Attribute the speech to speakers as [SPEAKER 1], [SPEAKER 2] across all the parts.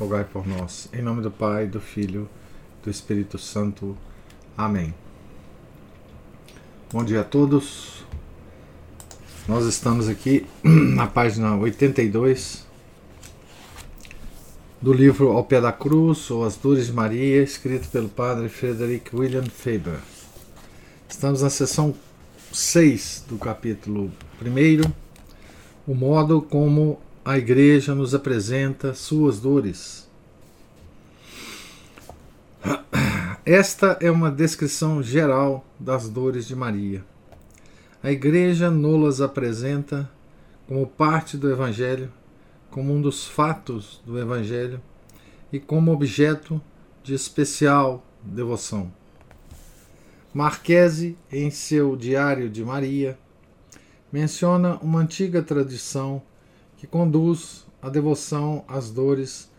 [SPEAKER 1] rogai por nós. Em nome do Pai, do Filho, do Espírito Santo. Amém. Bom dia a todos. Nós estamos aqui na página 82 do livro Ao Pé da Cruz ou As Dores de Maria, escrito pelo padre Frederick William Faber. Estamos na seção 6 do capítulo 1, o modo como a Igreja nos apresenta suas dores. Esta é uma descrição geral das dores de Maria. A Igreja nos apresenta como parte do Evangelho, como um dos fatos do Evangelho e como objeto de especial devoção. Marquese, em seu Diário de Maria, menciona uma antiga tradição que conduz a devoção às dores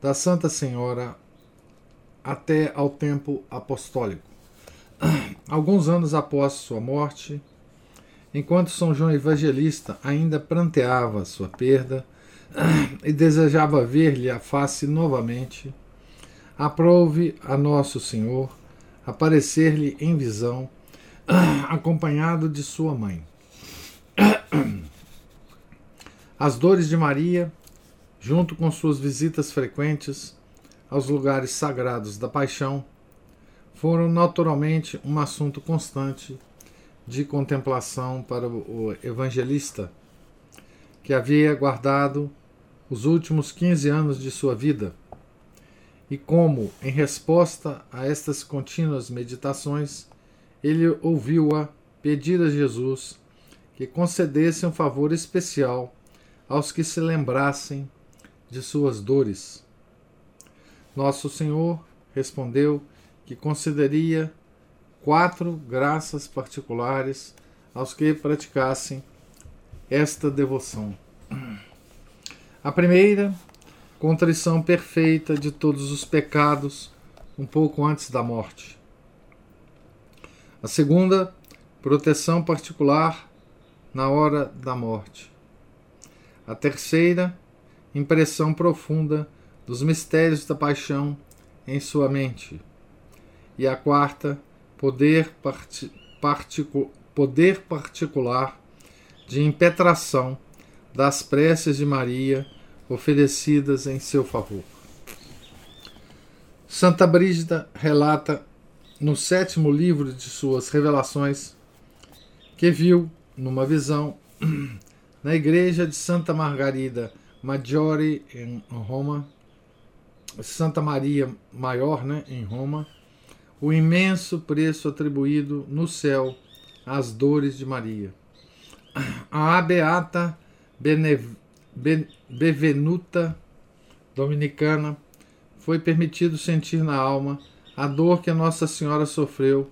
[SPEAKER 1] da Santa Senhora até ao tempo apostólico. Alguns anos após sua morte, enquanto São João Evangelista ainda pranteava sua perda e desejava ver-lhe a face novamente, aprove a Nosso Senhor aparecer-lhe em visão, acompanhado de sua mãe. As dores de Maria, junto com suas visitas frequentes aos lugares sagrados da paixão, foram naturalmente um assunto constante de contemplação para o evangelista, que havia guardado os últimos 15 anos de sua vida. E como, em resposta a estas contínuas meditações, ele ouviu-a pedir a Jesus que concedesse um favor especial aos que se lembrassem de suas dores. Nosso Senhor respondeu que concederia quatro graças particulares aos que praticassem esta devoção. A primeira, contrição perfeita de todos os pecados um pouco antes da morte. A segunda, proteção particular na hora da morte. A terceira, impressão profunda dos mistérios da paixão em sua mente. E a quarta, poder, parti particu poder particular de impetração das preces de Maria oferecidas em seu favor. Santa Brígida relata no sétimo livro de suas revelações que viu, numa visão, na igreja de Santa Margarida Maggiore em Roma, Santa Maria Maior, né, em Roma, o imenso preço atribuído no céu às dores de Maria. A beata Benev Bevenuta dominicana foi permitido sentir na alma a dor que Nossa Senhora sofreu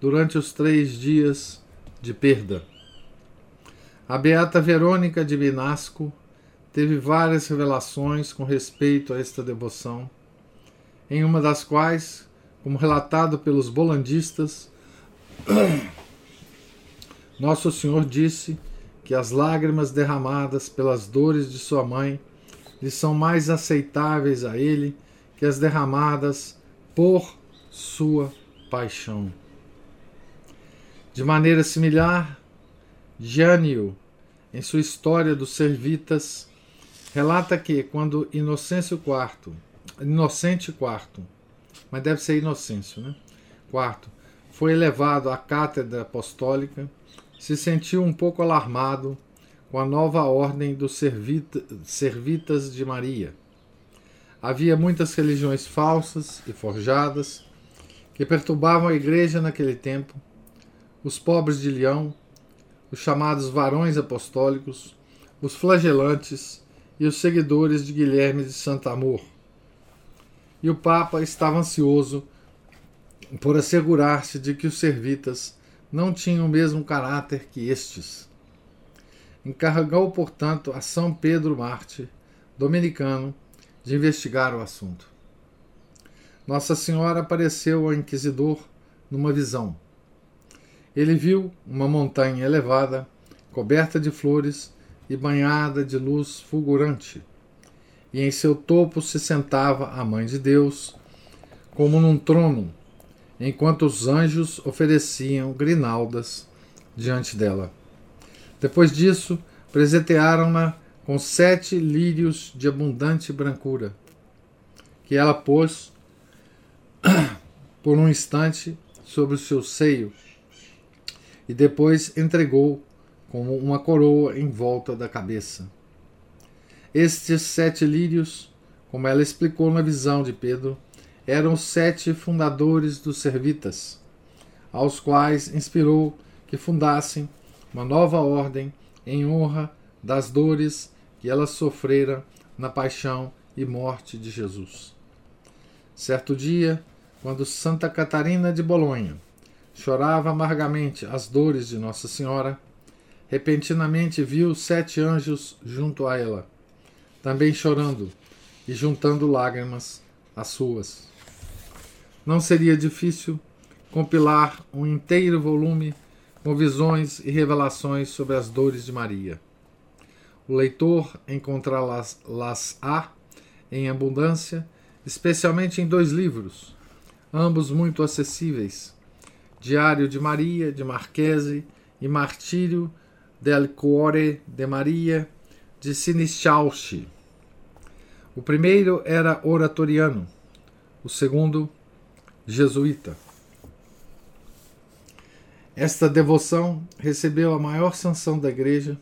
[SPEAKER 1] durante os três dias de perda. A beata Verônica de Binasco teve várias revelações com respeito a esta devoção, em uma das quais, como relatado pelos bolandistas, Nosso Senhor disse que as lágrimas derramadas pelas dores de sua mãe lhe são mais aceitáveis a ele que as derramadas por sua paixão. De maneira similar, Jânio em sua História dos Servitas, relata que quando Inocêncio IV, Inocente IV, mas deve ser Inocêncio, né? IV, foi elevado à cátedra apostólica, se sentiu um pouco alarmado com a nova ordem dos servita, Servitas de Maria. Havia muitas religiões falsas e forjadas que perturbavam a igreja naquele tempo. Os pobres de Leão os chamados varões apostólicos, os flagelantes e os seguidores de Guilherme de Santo Amor. e o Papa estava ansioso por assegurar-se de que os servitas não tinham o mesmo caráter que estes. Encarregou, portanto, a São Pedro Marte, dominicano, de investigar o assunto. Nossa Senhora apareceu ao inquisidor numa visão. Ele viu uma montanha elevada, coberta de flores e banhada de luz fulgurante, e em seu topo se sentava a Mãe de Deus, como num trono, enquanto os anjos ofereciam grinaldas diante dela. Depois disso, presentearam-na com sete lírios de abundante brancura, que ela pôs por um instante sobre o seu seio e depois entregou como uma coroa em volta da cabeça. Estes sete lírios, como ela explicou na visão de Pedro, eram sete fundadores dos Servitas, aos quais inspirou que fundassem uma nova ordem em honra das dores que ela sofrera na paixão e morte de Jesus. Certo dia, quando Santa Catarina de Bolonha chorava amargamente as dores de Nossa Senhora, repentinamente viu sete anjos junto a ela, também chorando e juntando lágrimas às suas. Não seria difícil compilar um inteiro volume com visões e revelações sobre as dores de Maria. O leitor encontrá-las-á em abundância, especialmente em dois livros, ambos muito acessíveis: Diário de Maria, de Marquese, e Martírio del Cuore de Maria, de Sinischalchi. O primeiro era oratoriano, o segundo, jesuíta. Esta devoção recebeu a maior sanção da Igreja,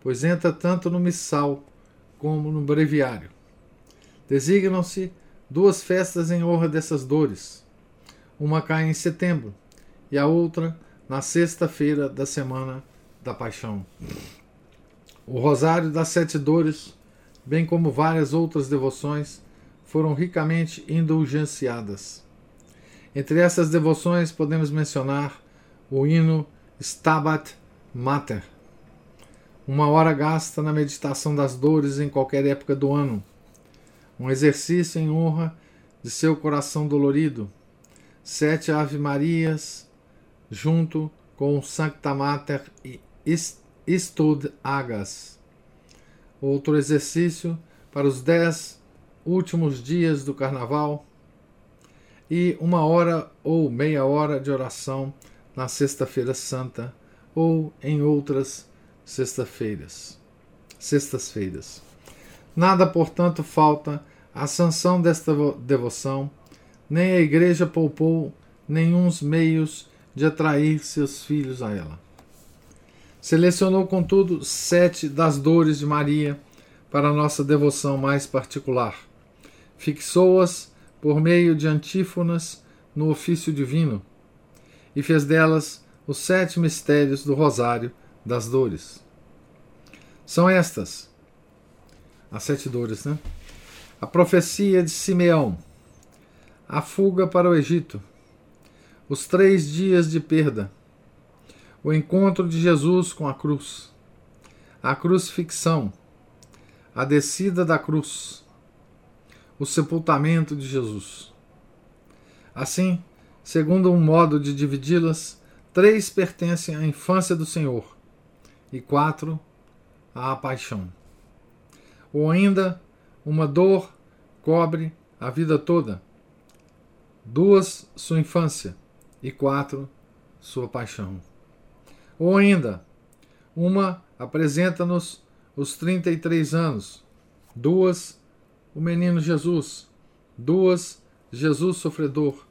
[SPEAKER 1] pois entra tanto no missal como no breviário. Designam-se duas festas em honra dessas dores. Uma cai em setembro e a outra na sexta-feira da semana da Paixão. O Rosário das Sete Dores, bem como várias outras devoções, foram ricamente indulgenciadas. Entre essas devoções podemos mencionar o hino Stabat Mater, uma hora gasta na meditação das dores em qualquer época do ano, um exercício em honra de seu coração dolorido, sete Ave Marias junto com Sancta Mater e Istud Agas. Outro exercício para os dez últimos dias do Carnaval e uma hora ou meia hora de oração na Sexta-feira Santa ou em outras sexta-feiras. Sextas-feiras. Nada, portanto, falta à sanção desta devoção, nem a Igreja poupou nenhuns meios de atrair seus filhos a ela. Selecionou, contudo, sete das dores de Maria para nossa devoção mais particular. Fixou-as por meio de antífonas no ofício divino e fez delas os sete mistérios do Rosário das Dores. São estas, as sete dores, né? A profecia de Simeão, a fuga para o Egito, os três dias de perda, o encontro de Jesus com a cruz, a crucifixão, a descida da cruz, o sepultamento de Jesus. Assim, segundo um modo de dividi-las, três pertencem à infância do Senhor e quatro à paixão. Ou ainda, uma dor cobre a vida toda, duas sua infância e quatro sua paixão. Ou ainda, uma apresenta-nos os 33 anos, duas o menino Jesus, duas Jesus sofredor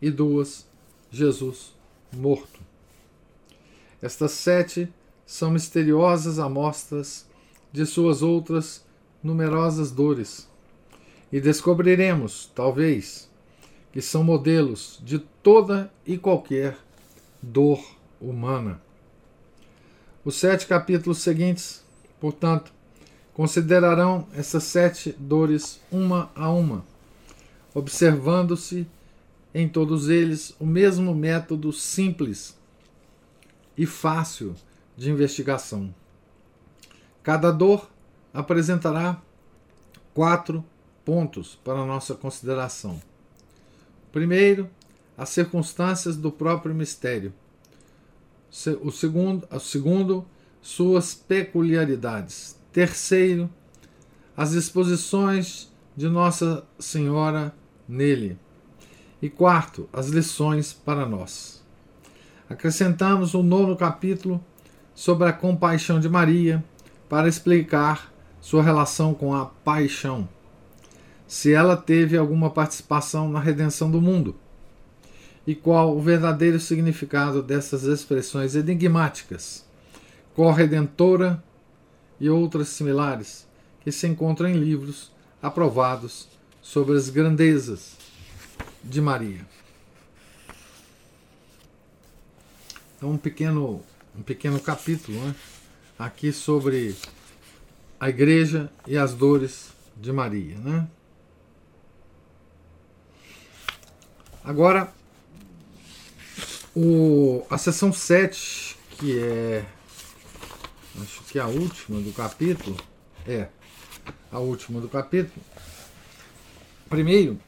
[SPEAKER 1] e duas Jesus morto. Estas sete são misteriosas amostras de suas outras numerosas dores. E descobriremos, talvez, que são modelos de toda e qualquer dor humana. Os sete capítulos seguintes, portanto, considerarão essas sete dores uma a uma, observando-se em todos eles o mesmo método simples e fácil de investigação. Cada dor apresentará quatro pontos para nossa consideração. Primeiro, as circunstâncias do próprio mistério. O segundo, o segundo suas peculiaridades. Terceiro, as exposições de Nossa Senhora nele. E quarto, as lições para nós. Acrescentamos o nono capítulo sobre a compaixão de Maria para explicar sua relação com a paixão. Se ela teve alguma participação na redenção do mundo e qual o verdadeiro significado dessas expressões enigmáticas, corredentora e outras similares, que se encontram em livros aprovados sobre as grandezas de Maria. Então, um pequeno, um pequeno capítulo né, aqui sobre a igreja e as dores de Maria. Né? Agora, o, a sessão 7, que é. Acho que é a última do capítulo. É, a última do capítulo. Primeiro,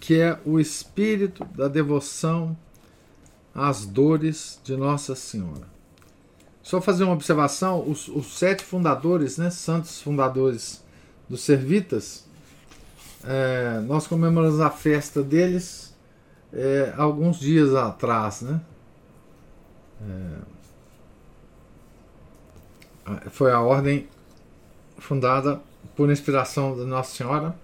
[SPEAKER 1] que é o espírito da devoção às dores de Nossa Senhora. Só fazer uma observação: os, os sete fundadores, né, santos fundadores dos Servitas, é, nós comemoramos a festa deles é, alguns dias atrás, né? É, foi a ordem fundada por inspiração da Nossa Senhora,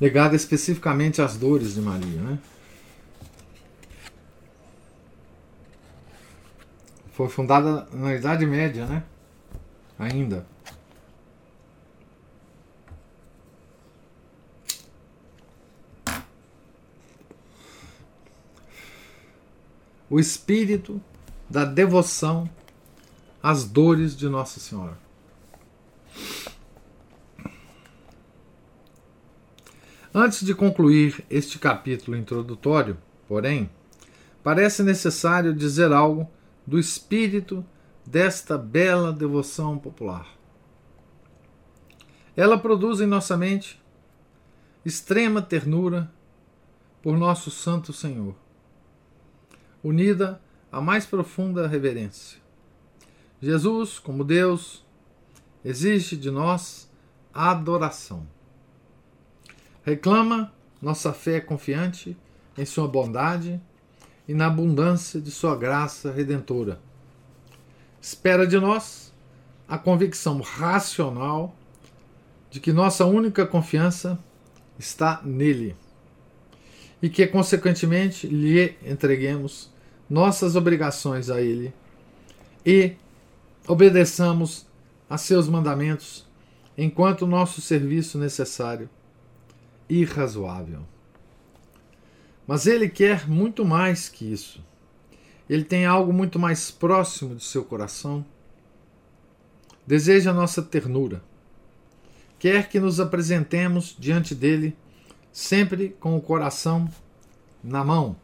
[SPEAKER 1] ligada especificamente às dores de Maria. Né? Foi fundada na Idade Média, né? Ainda. O espírito da devoção às dores de Nossa Senhora. Antes de concluir este capítulo introdutório, porém, parece necessário dizer algo do espírito desta bela devoção popular. Ela produz em nossa mente extrema ternura por nosso Santo Senhor, unida à mais profunda reverência. Jesus, como Deus, exige de nós adoração. Reclama nossa fé confiante em Sua bondade e na abundância de Sua graça redentora. Espera de nós a convicção racional de que nossa única confiança está nele e que, consequentemente, lhe entreguemos nossas obrigações a Ele e obedeçamos a seus mandamentos enquanto nosso serviço necessário e razoável. Mas ele quer muito mais que isso. Ele tem algo muito mais próximo de seu coração. Deseja nossa ternura. Quer que nos apresentemos diante dele sempre com o coração na mão.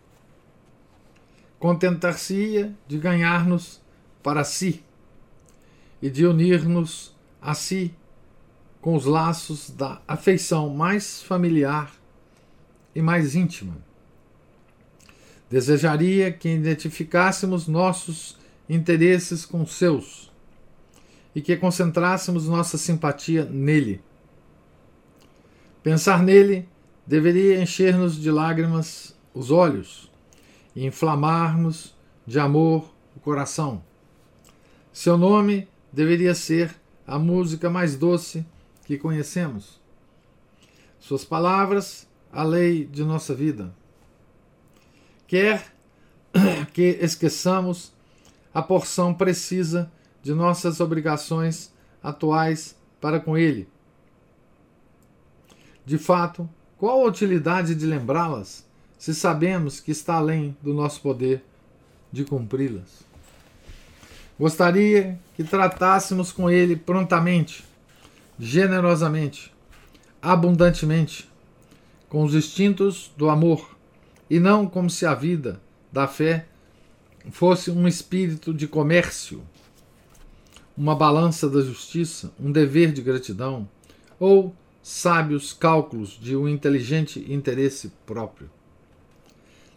[SPEAKER 1] Contentar-se-ia de ganhar-nos para si e de unir-nos a si com os laços da afeição mais familiar e mais íntima. Desejaria que identificássemos nossos interesses com seus e que concentrássemos nossa simpatia nele. Pensar nele deveria encher-nos de lágrimas os olhos e inflamar-nos de amor o coração. Seu nome deveria ser a música mais doce que conhecemos. Suas palavras, a lei de nossa vida. Quer que esqueçamos a porção precisa de nossas obrigações atuais para com Ele. De fato, qual a utilidade de lembrá-las se sabemos que está além do nosso poder de cumpri-las? Gostaria que tratássemos com ele prontamente, generosamente, abundantemente com os instintos do amor e não como se a vida da fé fosse um espírito de comércio, uma balança da justiça, um dever de gratidão ou sábios cálculos de um inteligente interesse próprio.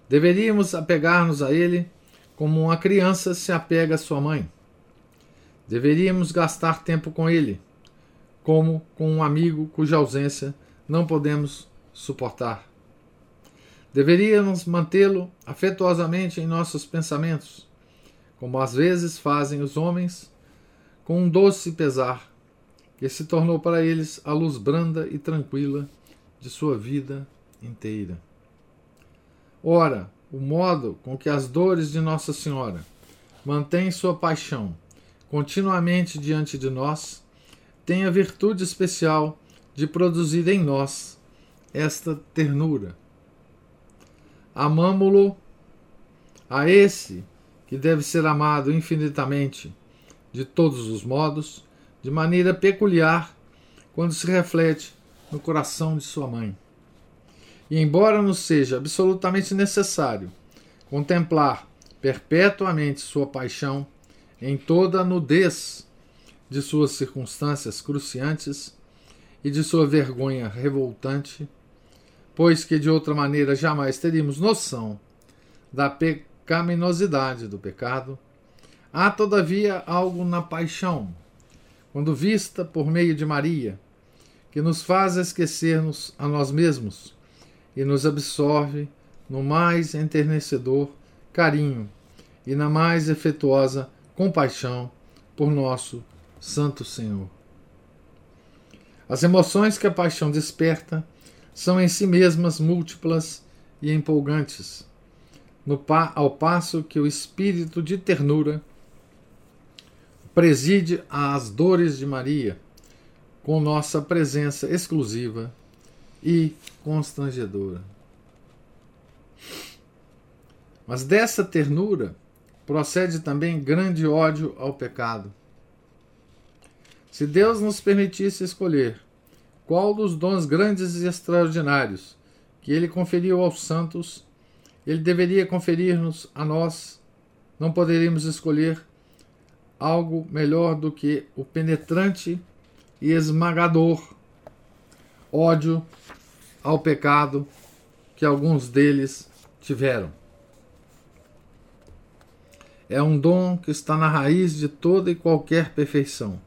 [SPEAKER 1] Deveríamos apegar-nos a ele como uma criança se apega à sua mãe. Deveríamos gastar tempo com ele, como com um amigo cuja ausência não podemos suportar. Deveríamos mantê-lo afetuosamente em nossos pensamentos, como às vezes fazem os homens, com um doce pesar, que se tornou para eles a luz branda e tranquila de sua vida inteira. Ora, o modo com que as dores de Nossa Senhora mantêm sua paixão continuamente diante de nós tem a virtude especial de produzir em nós esta ternura Amamo-lo a esse que deve ser amado infinitamente, de todos os modos, de maneira peculiar, quando se reflete no coração de sua mãe. E embora nos seja absolutamente necessário contemplar perpetuamente sua paixão em toda a nudez de suas circunstâncias cruciantes e de sua vergonha revoltante, pois que de outra maneira jamais teríamos noção da pecaminosidade do pecado, há todavia algo na paixão, quando vista por meio de Maria, que nos faz esquecer-nos a nós mesmos e nos absorve no mais enternecedor carinho e na mais efetuosa compaixão por nosso Santo Senhor. As emoções que a paixão desperta são em si mesmas múltiplas e empolgantes, pa ao passo que o espírito de ternura preside às dores de Maria, com nossa presença exclusiva e constrangedora. Mas dessa ternura procede também grande ódio ao pecado. Se Deus nos permitisse escolher qual dos dons grandes e extraordinários que ele conferiu aos santos, ele deveria conferir-nos a nós. Não poderíamos escolher algo melhor do que o penetrante e esmagador ódio ao pecado que alguns deles tiveram. É um dom que está na raiz de toda e qualquer perfeição,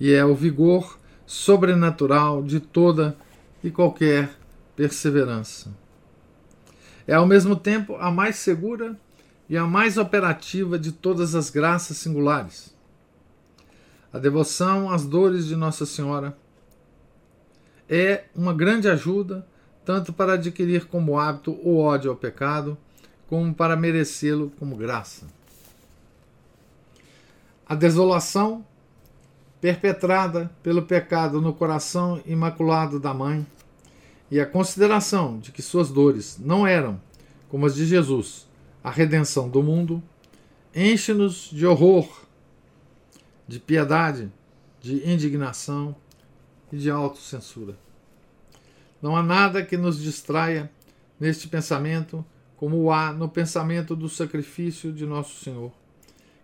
[SPEAKER 1] e é o vigor sobrenatural de toda e qualquer perseverança. É ao mesmo tempo a mais segura e a mais operativa de todas as graças singulares. A devoção às dores de Nossa Senhora é uma grande ajuda tanto para adquirir como hábito o ódio ao pecado, como para merecê-lo como graça. A desolação perpetrada pelo pecado no coração imaculado da mãe, e a consideração de que suas dores não eram, como as de Jesus, a redenção do mundo, enche-nos de horror, de piedade, de indignação e de autocensura. Não há nada que nos distraia neste pensamento como há no pensamento do sacrifício de Nosso Senhor.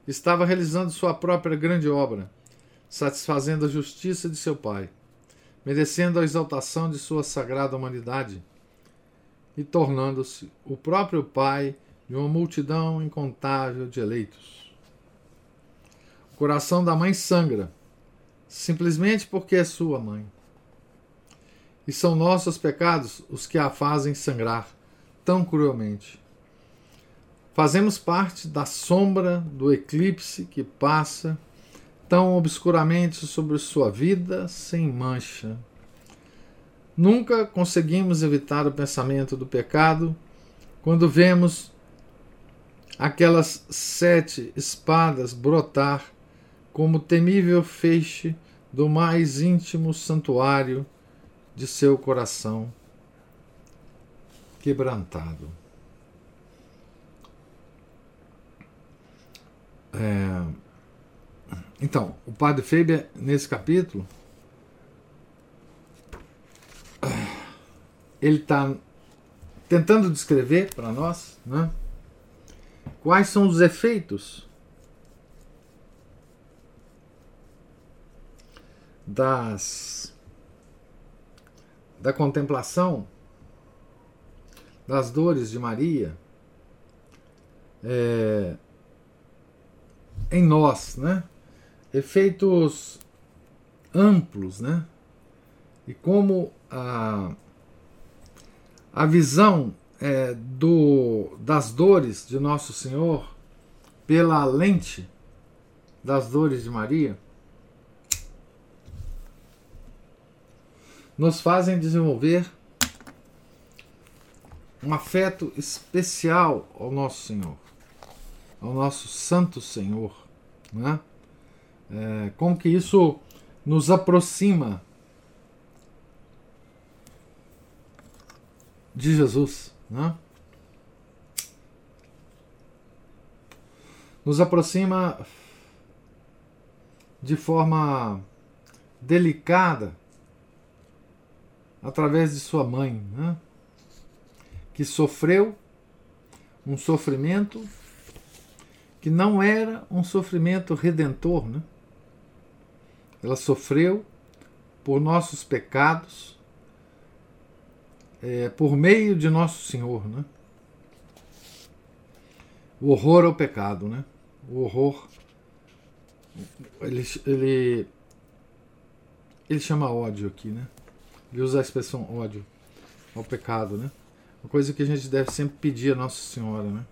[SPEAKER 1] Estava realizando sua própria grande obra satisfazendo a justiça de seu Pai, merecendo a exaltação de sua sagrada humanidade e tornando-se o próprio Pai de uma multidão incontável de eleitos. O coração da mãe sangra, simplesmente porque é sua mãe. E são nossos pecados os que a fazem sangrar tão cruelmente. Fazemos parte da sombra do eclipse que passa tão obscuramente sobre sua vida sem mancha. Nunca conseguimos evitar o pensamento do pecado quando vemos aquelas sete espadas brotar como temível feixe do mais íntimo santuário de seu coração quebrantado. É, então, o padre Faber, nesse capítulo, ele está tentando descrever para nós né, quais são os efeitos das da contemplação das dores de Maria é, em nós, né? Efeitos amplos, né? E como a, a visão é, do, das dores de Nosso Senhor pela lente das dores de Maria nos fazem desenvolver um afeto especial ao nosso Senhor, ao nosso Santo Senhor. Né? É, como que isso nos aproxima de Jesus. Né? Nos aproxima de forma delicada através de sua mãe. Né? que sofreu um sofrimento que não era um sofrimento redentor, né? Ela sofreu por nossos pecados, é, por meio de nosso Senhor, né? O horror ao pecado, né? O horror. Ele, ele, ele chama ódio aqui, né? Ele usa a expressão ódio ao pecado, né? Uma coisa que a gente deve sempre pedir a Nossa Senhora, né?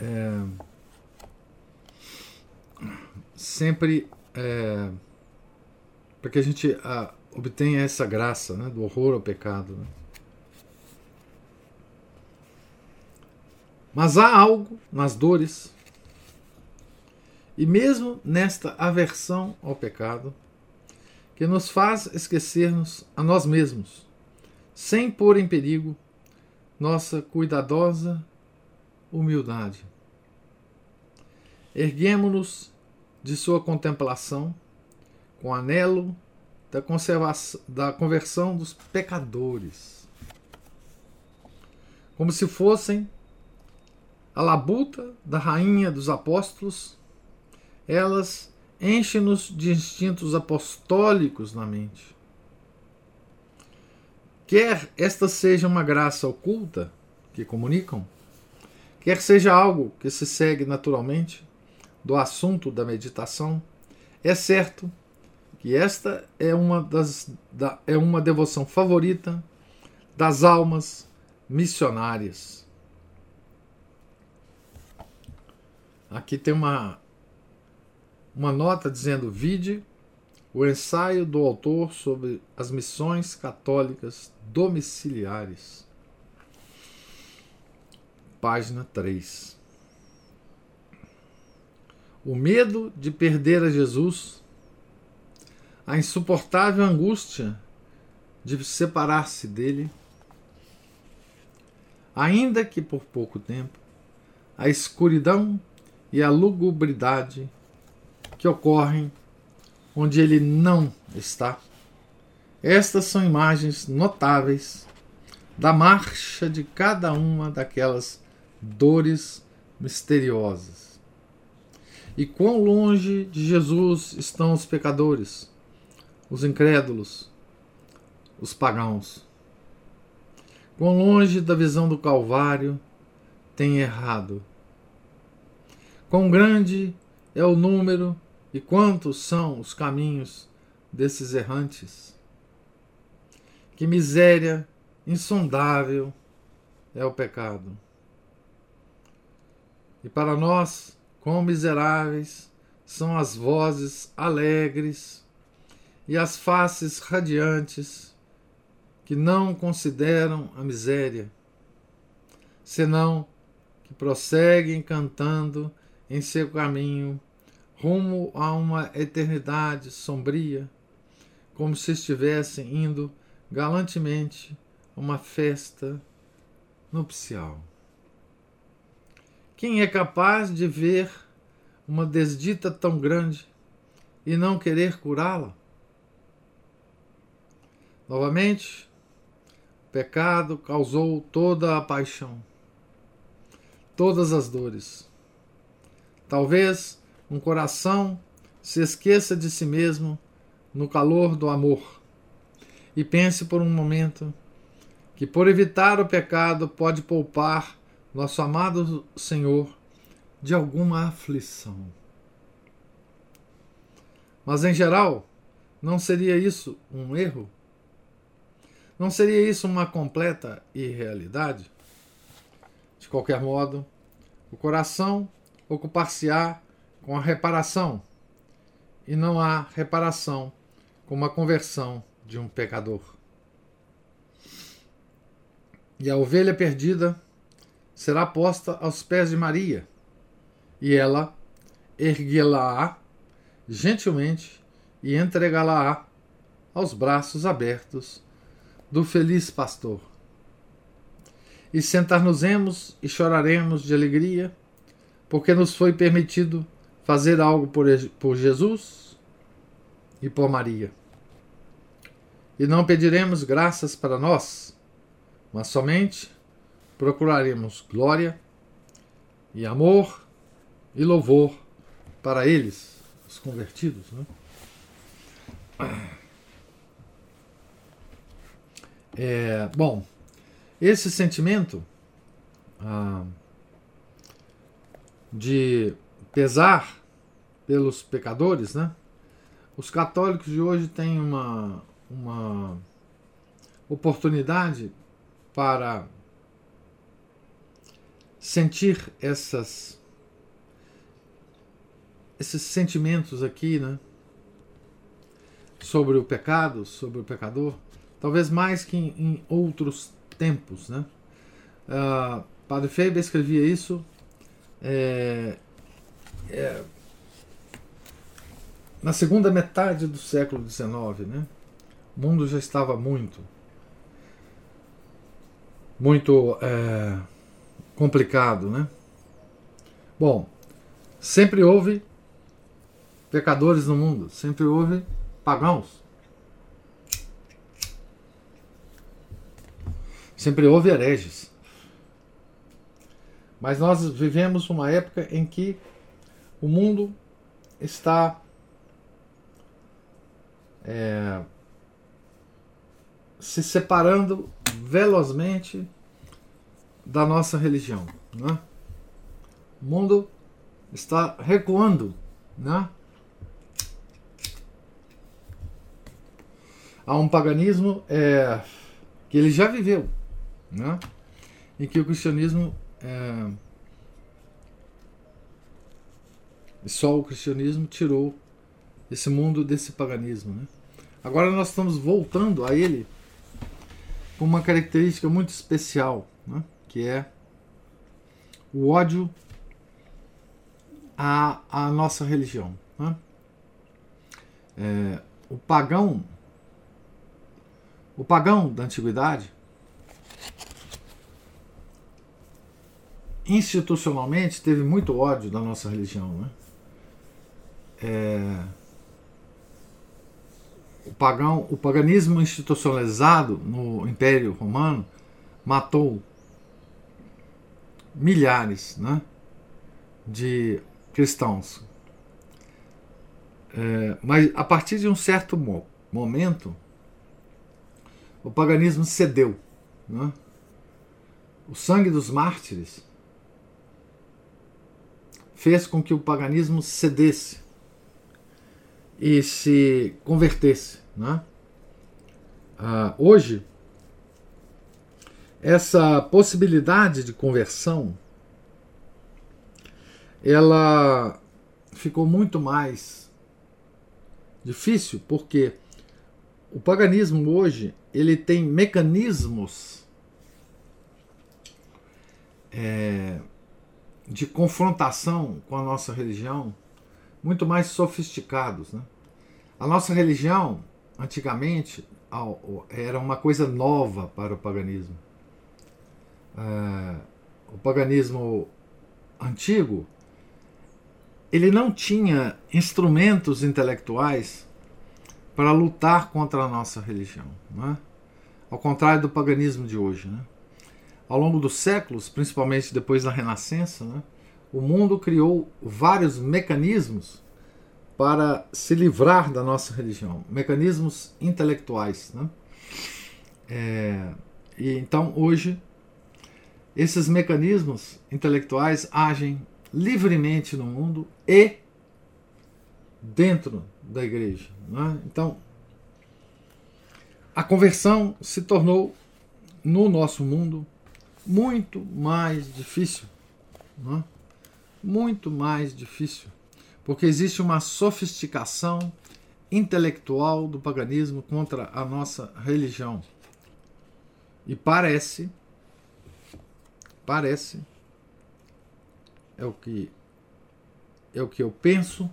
[SPEAKER 1] É, sempre é, para que a gente a, obtenha essa graça né, do horror ao pecado. Né? Mas há algo nas dores, e mesmo nesta aversão ao pecado, que nos faz esquecermos a nós mesmos sem pôr em perigo nossa cuidadosa humildade. Erguemos-nos de sua contemplação com anelo da, da conversão dos pecadores, como se fossem a labuta da rainha dos apóstolos, elas enchem-nos de instintos apostólicos na mente. Quer esta seja uma graça oculta que comunicam, quer seja algo que se segue naturalmente do assunto da meditação, é certo que esta é uma, das, da, é uma devoção favorita das almas missionárias. Aqui tem uma, uma nota dizendo: vide o ensaio do autor sobre as missões católicas domiciliares. Página 3. O medo de perder a Jesus, a insuportável angústia de separar-se dele, ainda que por pouco tempo, a escuridão e a lugubridade que ocorrem onde ele não está. Estas são imagens notáveis da marcha de cada uma daquelas dores misteriosas. E quão longe de Jesus estão os pecadores, os incrédulos, os pagãos. Quão longe da visão do Calvário tem errado. Quão grande é o número e quantos são os caminhos desses errantes? Que miséria insondável é o pecado. E para nós, quão miseráveis são as vozes alegres e as faces radiantes que não consideram a miséria, senão que prosseguem cantando em seu caminho rumo a uma eternidade sombria, como se estivessem indo galantemente a uma festa nupcial. Quem é capaz de ver uma desdita tão grande e não querer curá-la? Novamente, pecado causou toda a paixão, todas as dores. Talvez um coração se esqueça de si mesmo no calor do amor e pense por um momento que, por evitar o pecado, pode poupar nosso amado Senhor de alguma aflição. Mas, em geral, não seria isso um erro? Não seria isso uma completa irrealidade? De qualquer modo, o coração ocupar-se-á com a reparação, e não há reparação como a conversão de um pecador. E a ovelha perdida será posta aos pés de Maria, e ela erguê-la-á gentilmente e entregá-la-á aos braços abertos do feliz pastor. E sentar-nos-emos e choraremos de alegria, porque nos foi permitido fazer algo por, por Jesus e por Maria. E não pediremos graças para nós, mas somente procuraremos glória e amor e louvor para eles, os convertidos. Né? É, bom, esse sentimento ah, de pesar pelos pecadores, né? Os católicos de hoje têm uma, uma oportunidade para sentir essas esses sentimentos aqui, né? Sobre o pecado, sobre o pecador talvez mais que em, em outros tempos. Né? Uh, Padre Feber escrevia isso é, é, na segunda metade do século XIX. Né? O mundo já estava muito, muito é, complicado. Né? Bom, sempre houve pecadores no mundo, sempre houve pagãos. Sempre houve hereges. Mas nós vivemos uma época em que o mundo está é, se separando velozmente da nossa religião. Né? O mundo está recuando. Né? Há um paganismo é, que ele já viveu né? em que o cristianismo é, só o cristianismo tirou esse mundo desse paganismo. Né? Agora nós estamos voltando a ele com uma característica muito especial, né? que é o ódio à, à nossa religião. Né? É, o pagão, o pagão da antiguidade, institucionalmente teve muito ódio da nossa religião. Né? É, o, pagão, o paganismo institucionalizado no Império Romano matou milhares né, de cristãos. É, mas a partir de um certo mo momento, o paganismo cedeu. Né? O sangue dos mártires fez com que o paganismo cedesse e se convertesse. Né? Ah, hoje, essa possibilidade de conversão ela ficou muito mais difícil porque o paganismo hoje ele tem mecanismos é, de confrontação com a nossa religião muito mais sofisticados. Né? A nossa religião, antigamente, era uma coisa nova para o paganismo. É, o paganismo antigo ele não tinha instrumentos intelectuais para lutar contra a nossa religião. Não é? ao contrário do paganismo de hoje. Né? Ao longo dos séculos, principalmente depois da Renascença, né, o mundo criou vários mecanismos para se livrar da nossa religião, mecanismos intelectuais. Né? É, e então hoje esses mecanismos intelectuais agem livremente no mundo e dentro da igreja. Né? Então a conversão se tornou no nosso mundo muito mais difícil. Né? Muito mais difícil. Porque existe uma sofisticação intelectual do paganismo contra a nossa religião. E parece, parece, é o que é o que eu penso,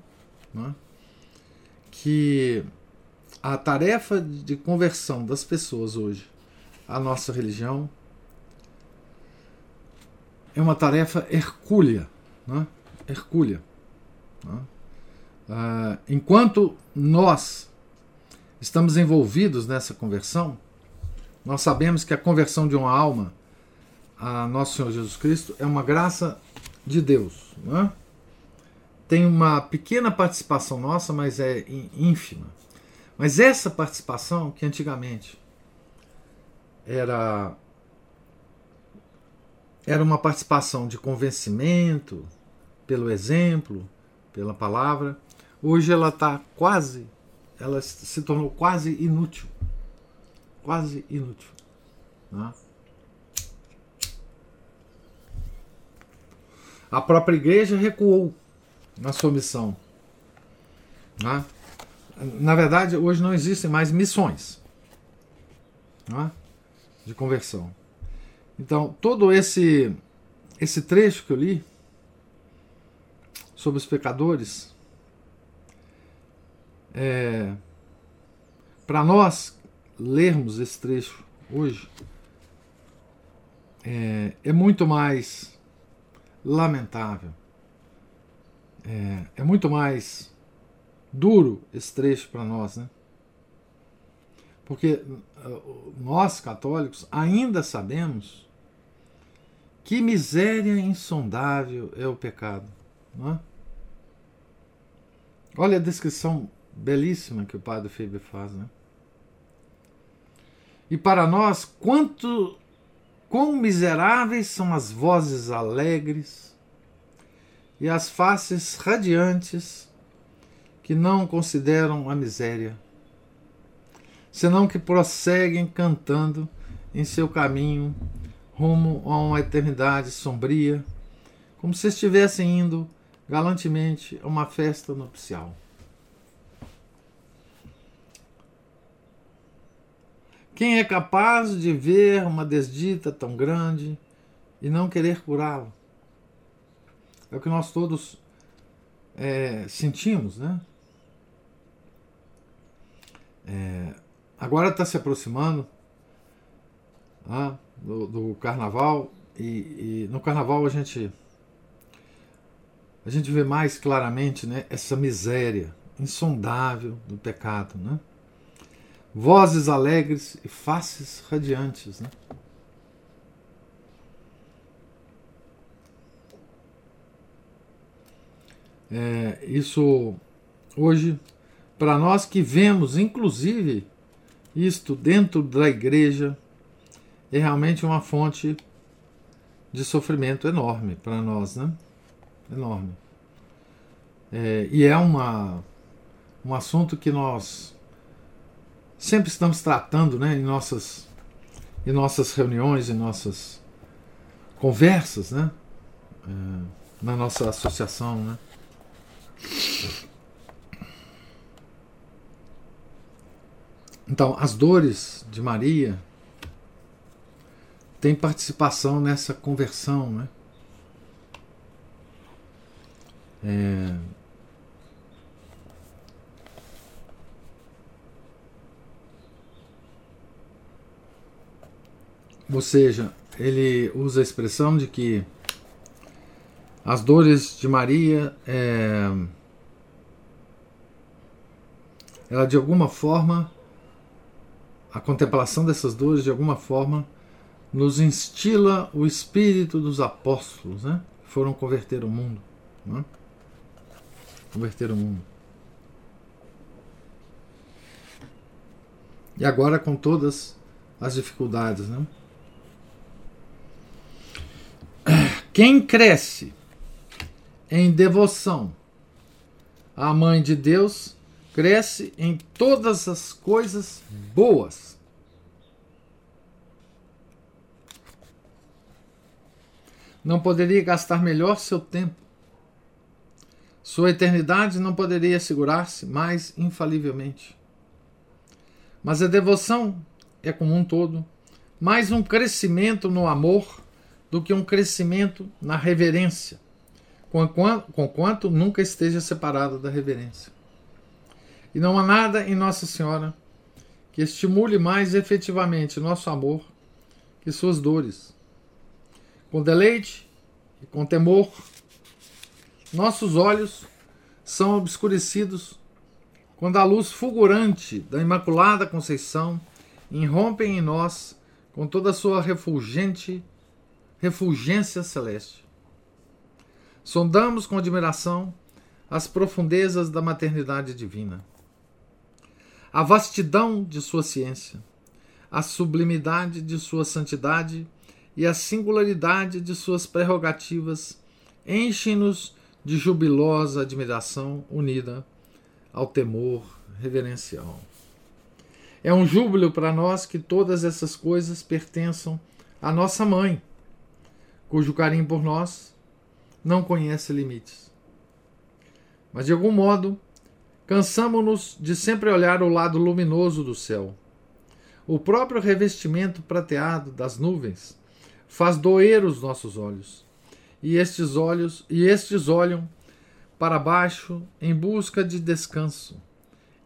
[SPEAKER 1] né? que a tarefa de conversão das pessoas hoje à nossa religião é uma tarefa hercúlea, né? hercúlea. Né? Uh, enquanto nós estamos envolvidos nessa conversão, nós sabemos que a conversão de uma alma a nosso Senhor Jesus Cristo é uma graça de Deus. Né? Tem uma pequena participação nossa, mas é ínfima. Mas essa participação, que antigamente era era uma participação de convencimento pelo exemplo, pela palavra, hoje ela está quase, ela se tornou quase inútil, quase inútil. Né? A própria igreja recuou na sua missão. Né? Na verdade, hoje não existem mais missões né? de conversão. Então, todo esse esse trecho que eu li sobre os pecadores, é, para nós lermos esse trecho hoje, é, é muito mais lamentável, é, é muito mais duro esse trecho para nós, né? Porque uh, nós católicos ainda sabemos que miséria insondável é o pecado. É? Olha a descrição belíssima que o padre Feber faz. Né? E para nós, quanto quão miseráveis são as vozes alegres e as faces radiantes que não consideram a miséria, senão que prosseguem cantando em seu caminho rumo a uma eternidade sombria, como se estivessem indo galantemente a uma festa nupcial. Quem é capaz de ver uma desdita tão grande e não querer curá-la? É o que nós todos é, sentimos, né? É, agora está se aproximando ah, do, do, carnaval e, e, no carnaval a gente a gente vê mais claramente né, essa miséria insondável do pecado, né? Vozes alegres e faces radiantes, né? É, isso hoje para nós que vemos, inclusive, isto dentro da igreja, é realmente uma fonte de sofrimento enorme para nós, né? Enorme. É, e é uma, um assunto que nós sempre estamos tratando né, em, nossas, em nossas reuniões, em nossas conversas, né? É, na nossa associação, né? Então, as dores de Maria têm participação nessa conversão, né? É... Ou seja, ele usa a expressão de que as dores de Maria, é... ela de alguma forma a contemplação dessas dores, de alguma forma, nos instila o espírito dos apóstolos, né? Foram converter o mundo. Né? Converter o mundo. E agora com todas as dificuldades, né? Quem cresce em devoção à Mãe de Deus cresce em todas as coisas boas. Não poderia gastar melhor seu tempo. Sua eternidade não poderia segurar-se mais infalivelmente. Mas a devoção é como um todo mais um crescimento no amor do que um crescimento na reverência, conquanto nunca esteja separado da reverência. E não há nada em Nossa Senhora que estimule mais efetivamente nosso amor que suas dores. Com deleite e com temor, nossos olhos são obscurecidos quando a luz fulgurante da Imaculada Conceição irrompe em nós com toda a sua refulgente refulgência celeste. Sondamos com admiração as profundezas da maternidade divina a vastidão de sua ciência, a sublimidade de sua santidade e a singularidade de suas prerrogativas enchem-nos de jubilosa admiração unida ao temor reverencial. É um júbilo para nós que todas essas coisas pertençam à nossa mãe, cujo carinho por nós não conhece limites. Mas de algum modo, Cansamo-nos de sempre olhar o lado luminoso do céu. O próprio revestimento prateado das nuvens faz doer os nossos olhos. E estes olhos, e estes olham para baixo em busca de descanso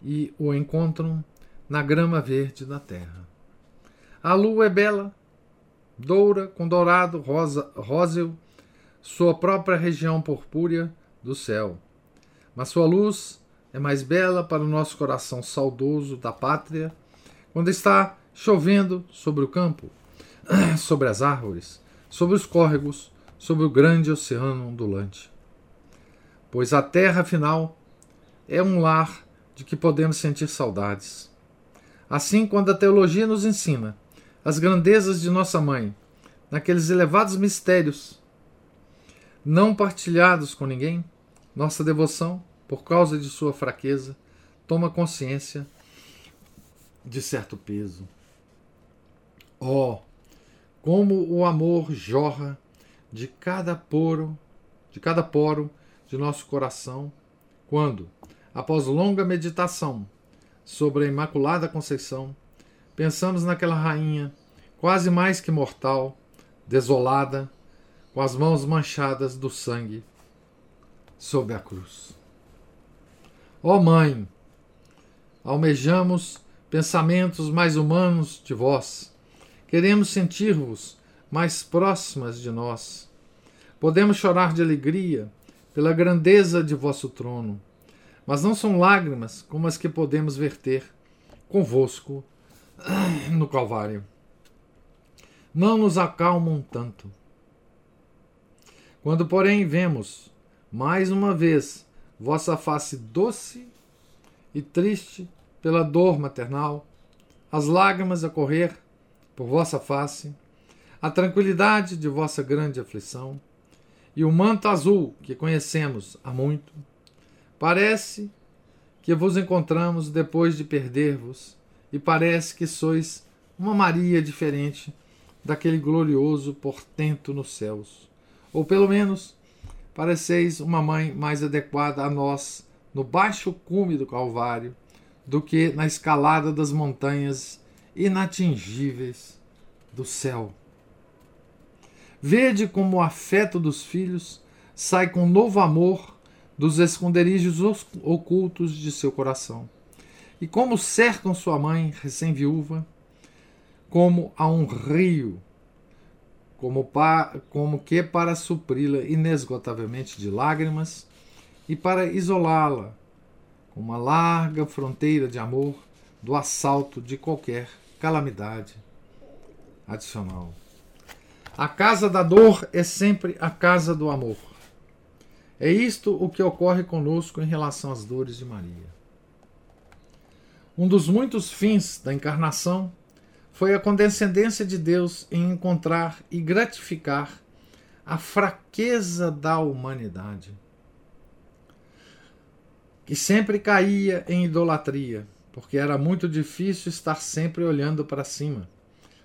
[SPEAKER 1] e o encontram na grama verde da terra. A lua é bela, doura com dourado rosa, róseo, sua própria região purpúrea do céu. Mas sua luz é mais bela para o nosso coração saudoso da pátria quando está chovendo sobre o campo, sobre as árvores, sobre os córregos, sobre o grande oceano ondulante. Pois a terra, afinal, é um lar de que podemos sentir saudades. Assim, quando a teologia nos ensina as grandezas de nossa mãe, naqueles elevados mistérios não partilhados com ninguém, nossa devoção por causa de sua fraqueza, toma consciência de certo peso. Oh, como o amor jorra de cada poro, de cada poro de nosso coração, quando, após longa meditação sobre a Imaculada Conceição, pensamos naquela rainha quase mais que mortal, desolada, com as mãos manchadas do sangue sob a cruz. Ó oh Mãe, almejamos pensamentos mais humanos de vós. Queremos sentir-vos mais próximas de nós. Podemos chorar de alegria pela grandeza de vosso trono, mas não são lágrimas como as que podemos verter convosco no Calvário. Não nos acalmam tanto. Quando, porém, vemos mais uma vez vossa face doce e triste pela dor maternal, as lágrimas a correr por vossa face, a tranquilidade de vossa grande aflição e o manto azul que conhecemos há muito, parece que vos encontramos depois de perder-vos e parece que sois uma Maria diferente daquele glorioso portento nos céus, ou pelo menos pareceis uma mãe mais adequada a nós no baixo cume do Calvário do que na escalada das montanhas inatingíveis do céu. Vede como o afeto dos filhos sai com novo amor dos esconderijos ocultos de seu coração, e como cercam sua mãe recém-viúva, como a um rio como, pa, como que para supri-la inesgotavelmente de lágrimas e para isolá-la com uma larga fronteira de amor do assalto de qualquer calamidade adicional. A casa da dor é sempre a casa do amor. É isto o que ocorre conosco em relação às dores de Maria. Um dos muitos fins da encarnação foi a condescendência de Deus em encontrar e gratificar a fraqueza da humanidade, que sempre caía em idolatria, porque era muito difícil estar sempre olhando para cima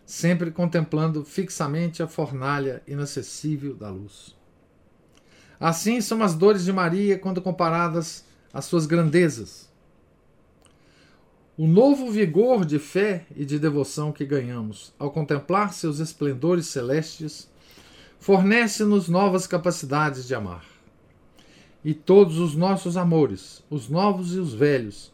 [SPEAKER 1] sempre contemplando fixamente a fornalha inacessível da luz. Assim são as dores de Maria quando comparadas às suas grandezas. O novo vigor de fé e de devoção que ganhamos ao contemplar seus esplendores celestes fornece-nos novas capacidades de amar. E todos os nossos amores, os novos e os velhos,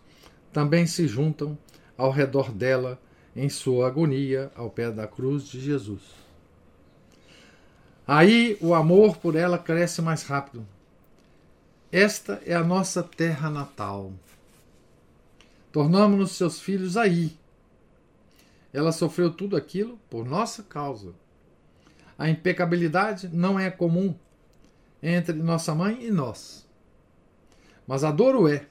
[SPEAKER 1] também se juntam ao redor dela em sua agonia ao pé da cruz de Jesus. Aí o amor por ela cresce mais rápido. Esta é a nossa terra natal. Tornamos-nos seus filhos aí. Ela sofreu tudo aquilo por nossa causa. A impecabilidade não é comum entre nossa mãe e nós. Mas a dor o é.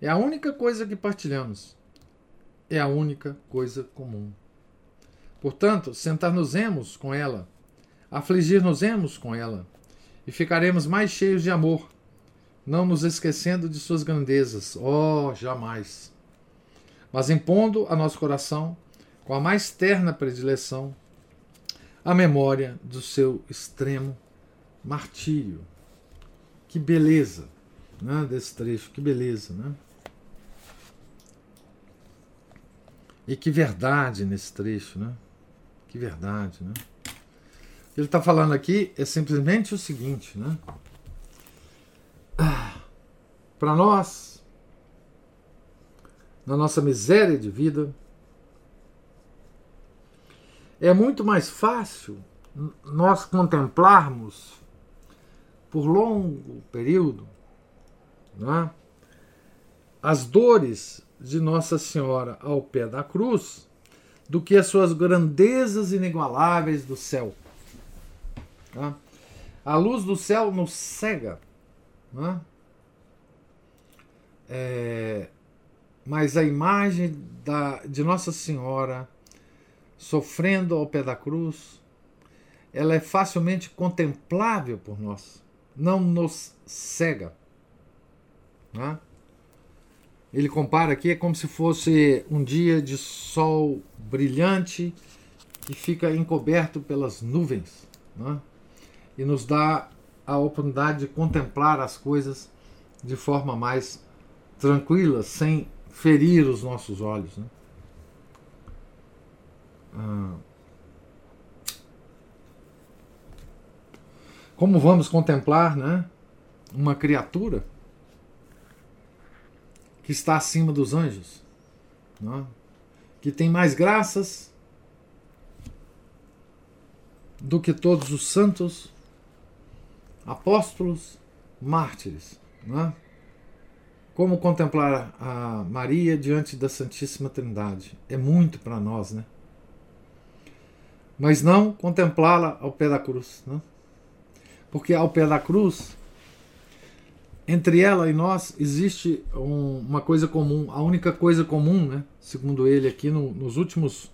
[SPEAKER 1] É a única coisa que partilhamos é a única coisa comum. Portanto, sentar-nos-emos com ela, afligir-nos-emos com ela, e ficaremos mais cheios de amor, não nos esquecendo de suas grandezas, oh, jamais. Mas impondo a nosso coração, com a mais terna predileção, a memória do seu extremo martírio. Que beleza né, desse trecho, que beleza, né? E que verdade nesse trecho, né? Que verdade, né? Ele está falando aqui é simplesmente o seguinte, né? Para nós, na nossa miséria de vida, é muito mais fácil nós contemplarmos por longo período né, as dores de Nossa Senhora ao pé da cruz do que as suas grandezas inigualáveis do céu. Tá? A luz do céu nos cega, né? é, mas a imagem da, de Nossa Senhora sofrendo ao pé da cruz, ela é facilmente contemplável por nós, não nos cega. Né? Ele compara aqui, é como se fosse um dia de sol brilhante que fica encoberto pelas nuvens. Né? E nos dá a oportunidade de contemplar as coisas de forma mais tranquila, sem ferir os nossos olhos. Né? Ah. Como vamos contemplar né, uma criatura que está acima dos anjos, é? que tem mais graças do que todos os santos, apóstolos, mártires. É? Como contemplar a Maria diante da Santíssima Trindade? É muito para nós, né? Mas não contemplá-la ao pé da cruz. Né? Porque ao pé da cruz entre ela e nós existe um, uma coisa comum, a única coisa comum, né, segundo ele aqui no, nos últimos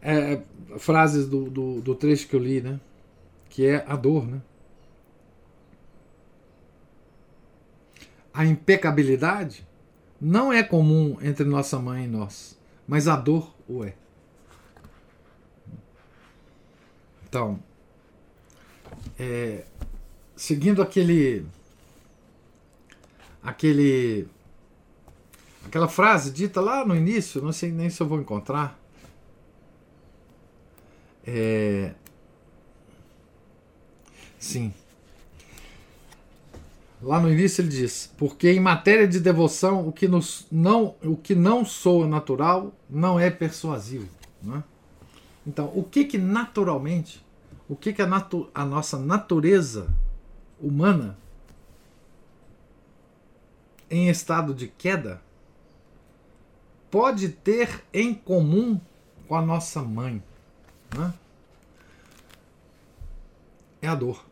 [SPEAKER 1] é, frases do, do, do, trecho que eu li, né, que é a dor. Né? A impecabilidade não é comum entre nossa mãe e nós, mas a dor o é. Então, é, seguindo aquele aquele aquela frase dita lá no início, não sei nem se eu vou encontrar. É... Sim. Lá no início ele diz: porque em matéria de devoção o que, nos, não, o que não soa natural não é persuasivo. Né? Então, o que que naturalmente, o que que a, natu, a nossa natureza humana em estado de queda, pode ter em comum com a nossa mãe? Né? É a dor.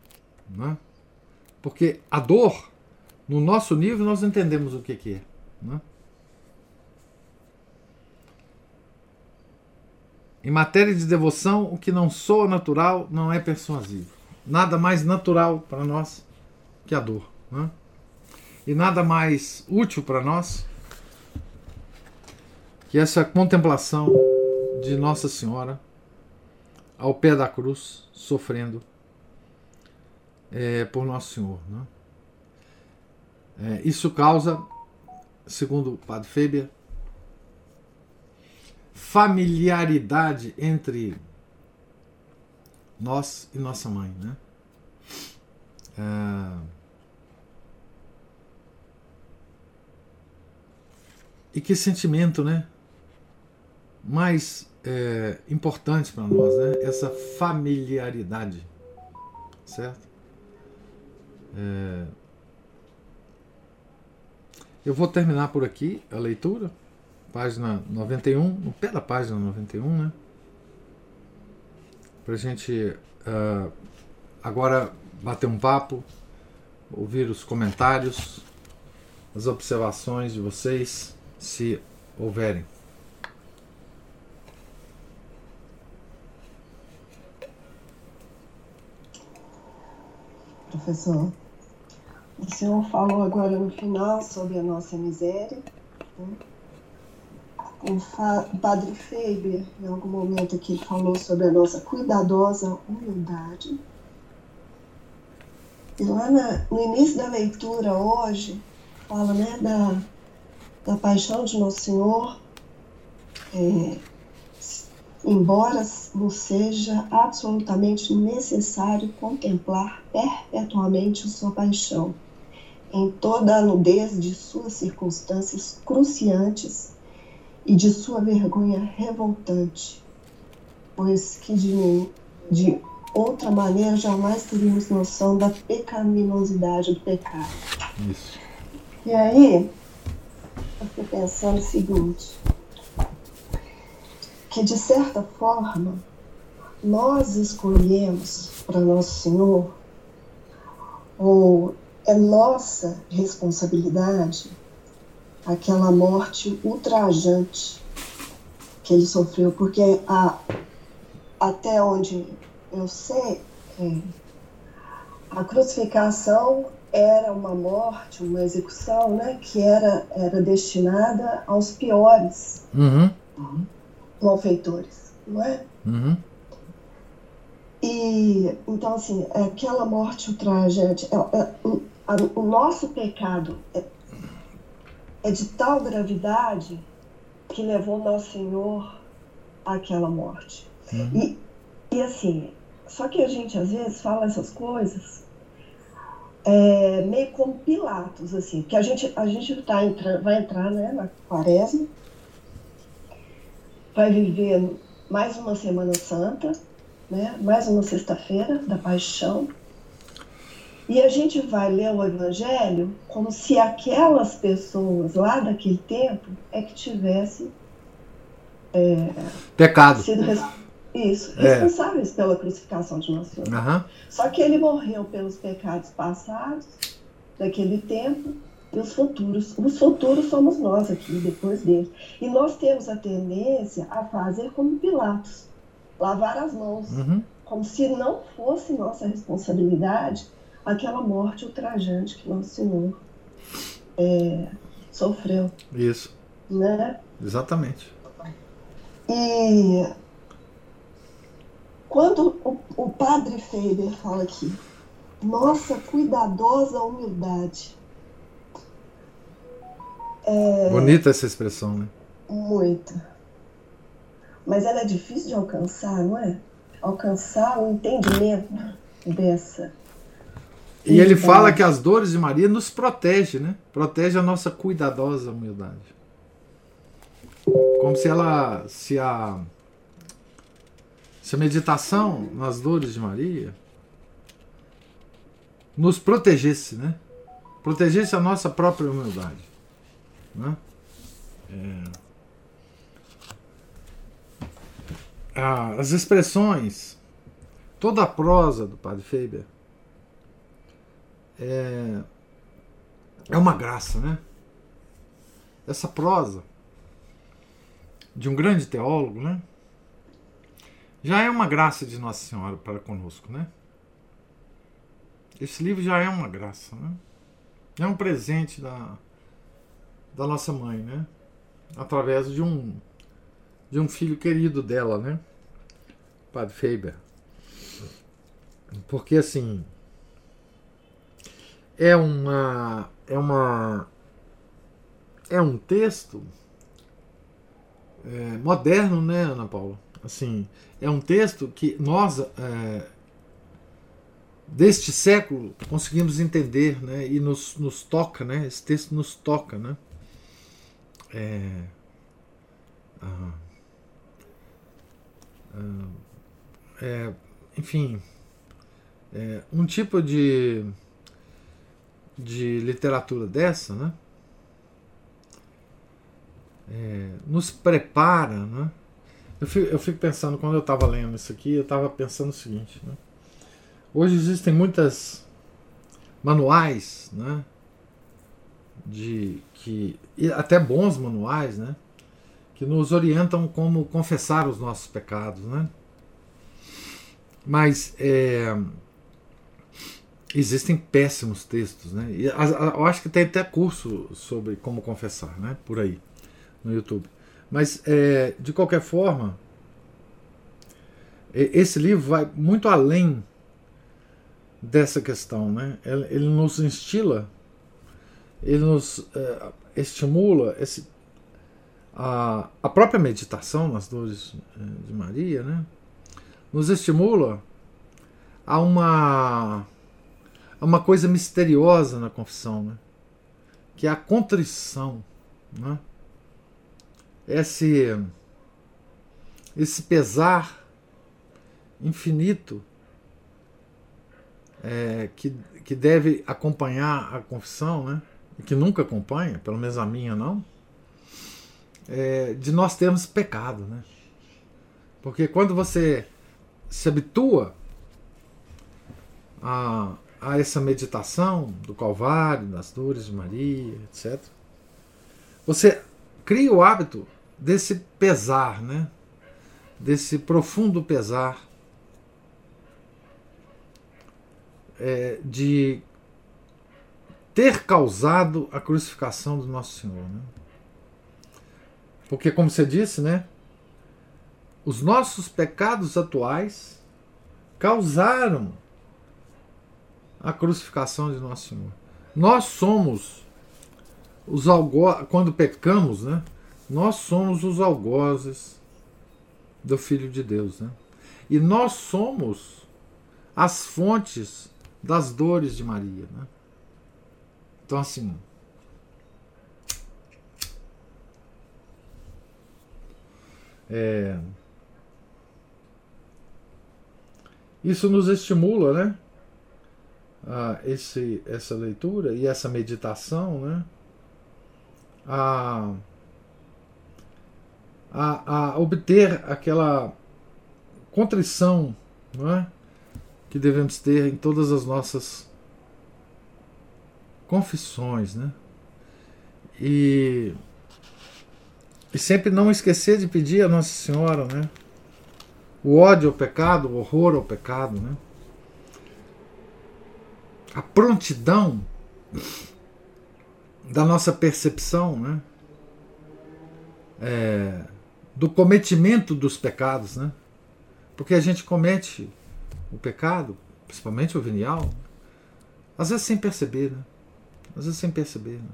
[SPEAKER 1] Né? Porque a dor, no nosso nível, nós entendemos o que, que é. Né? Em matéria de devoção, o que não soa natural não é persuasivo. Nada mais natural para nós que a dor. Né? E nada mais útil para nós que essa contemplação de Nossa Senhora ao pé da cruz, sofrendo é, por Nosso Senhor. Né? É, isso causa, segundo o Padre Feber, familiaridade entre nós e nossa mãe, né? É... E que sentimento, né? Mais é, importante para nós, né? Essa familiaridade, certo? É... Eu vou terminar por aqui a leitura página 91, no pé da página 91, né? Para gente uh, agora bater um papo, ouvir os comentários, as observações de vocês, se houverem.
[SPEAKER 2] Professor, o senhor falou agora no final sobre a nossa miséria. Né? o Padre Faber, em algum momento aqui, falou sobre a nossa cuidadosa humildade. E lá na, no início da leitura hoje, fala né, da, da paixão de Nosso Senhor, é, embora não seja absolutamente necessário contemplar perpetuamente sua paixão, em toda a nudez de suas circunstâncias cruciantes e de sua vergonha revoltante, pois que de mim, de outra maneira, jamais teríamos noção da pecaminosidade do pecado.
[SPEAKER 1] Isso.
[SPEAKER 2] E aí, eu pensando o seguinte, que de certa forma, nós escolhemos para Nosso Senhor, ou é nossa responsabilidade, aquela morte ultrajante que ele sofreu, porque a, até onde eu sei, é, a crucificação era uma morte, uma execução, né, que era, era destinada aos piores
[SPEAKER 1] uhum.
[SPEAKER 2] malfeitores, não é?
[SPEAKER 1] Uhum.
[SPEAKER 2] E então assim, aquela morte ultrajante, é, é, o, a, o nosso pecado é é de tal gravidade que levou Nosso Senhor àquela morte. Uhum. E, e assim, só que a gente às vezes fala essas coisas é, meio como Pilatos, assim, que a gente, a gente tá entrando, vai entrar né, na quaresma, vai viver mais uma Semana Santa, né, mais uma sexta-feira da paixão, e a gente vai ler o Evangelho como se aquelas pessoas lá daquele tempo é que tivessem é,
[SPEAKER 1] pecado.
[SPEAKER 2] Sido res... Isso, é. responsáveis pela crucificação de Nosso Senhor.
[SPEAKER 1] Uhum.
[SPEAKER 2] Só que ele morreu pelos pecados passados, daquele tempo, e os futuros. Os futuros somos nós aqui, depois dele. E nós temos a tendência a fazer como Pilatos lavar as mãos,
[SPEAKER 1] uhum.
[SPEAKER 2] como se não fosse nossa responsabilidade aquela morte ultrajante que Nosso Senhor é, sofreu.
[SPEAKER 1] Isso.
[SPEAKER 2] Né?
[SPEAKER 1] Exatamente.
[SPEAKER 2] E quando o, o padre Faber fala aqui, nossa cuidadosa humildade.
[SPEAKER 1] É, Bonita essa expressão, né?
[SPEAKER 2] Muita. Mas ela é difícil de alcançar, não é? Alcançar o entendimento dessa
[SPEAKER 1] e ele fala que as dores de Maria nos protege, né? Protege a nossa cuidadosa humildade. Como se ela, se a, se a meditação nas dores de Maria nos protegesse, né? Protegesse a nossa própria humildade, né? É. as expressões, toda a prosa do Padre Faber é, é uma graça, né? Essa prosa de um grande teólogo, né? Já é uma graça de Nossa Senhora para conosco, né? Esse livro já é uma graça, né? É um presente da, da nossa mãe, né? Através de um de um filho querido dela, né? Padre Faber. Porque assim é uma é uma é um texto é, moderno, né, Ana Paula? Assim, é um texto que nós é, deste século conseguimos entender, né, e nos, nos toca, né? Esse texto nos toca, né? É, ah, ah, é, enfim, é, um tipo de, de literatura dessa, né? É, nos prepara, né? Eu fico, eu fico pensando, quando eu estava lendo isso aqui, eu estava pensando o seguinte, né? Hoje existem muitas manuais, né? De que até bons manuais, né? Que nos orientam como confessar os nossos pecados, né? Mas é, existem péssimos textos, né? E eu acho que tem até curso sobre como confessar, né? Por aí no YouTube. Mas é, de qualquer forma, esse livro vai muito além dessa questão, né? Ele nos instila, ele nos é, estimula esse, a, a própria meditação nas dores é, de Maria, né? Nos estimula a uma a uma coisa misteriosa na confissão, né? Que é a contrição, né? Esse esse pesar infinito é, que, que deve acompanhar a confissão, né? e que nunca acompanha, pelo menos a minha não, é, de nós termos pecado. Né? Porque quando você se habitua a, a essa meditação do Calvário, das dores de Maria, etc., você cria o hábito desse pesar, né? desse profundo pesar é, de ter causado a crucificação do nosso Senhor. Né? Porque, como você disse, né, os nossos pecados atuais causaram a crucificação de nosso Senhor. Nós somos os algozes, quando pecamos, né, nós somos os algozes do Filho de Deus. Né? E nós somos as fontes das dores de Maria. Né? Então, assim. É, isso nos estimula, né? A esse, essa leitura e essa meditação, né? A, a, a obter aquela contrição, não é? que devemos ter em todas as nossas confissões, né? E, e sempre não esquecer de pedir a Nossa Senhora, né? O ódio ao pecado, o horror ao pecado, né? A prontidão da nossa percepção, né? É, do cometimento dos pecados, né? Porque a gente comete o pecado, principalmente o venial, às vezes sem perceber, né? Às vezes sem perceber. Né?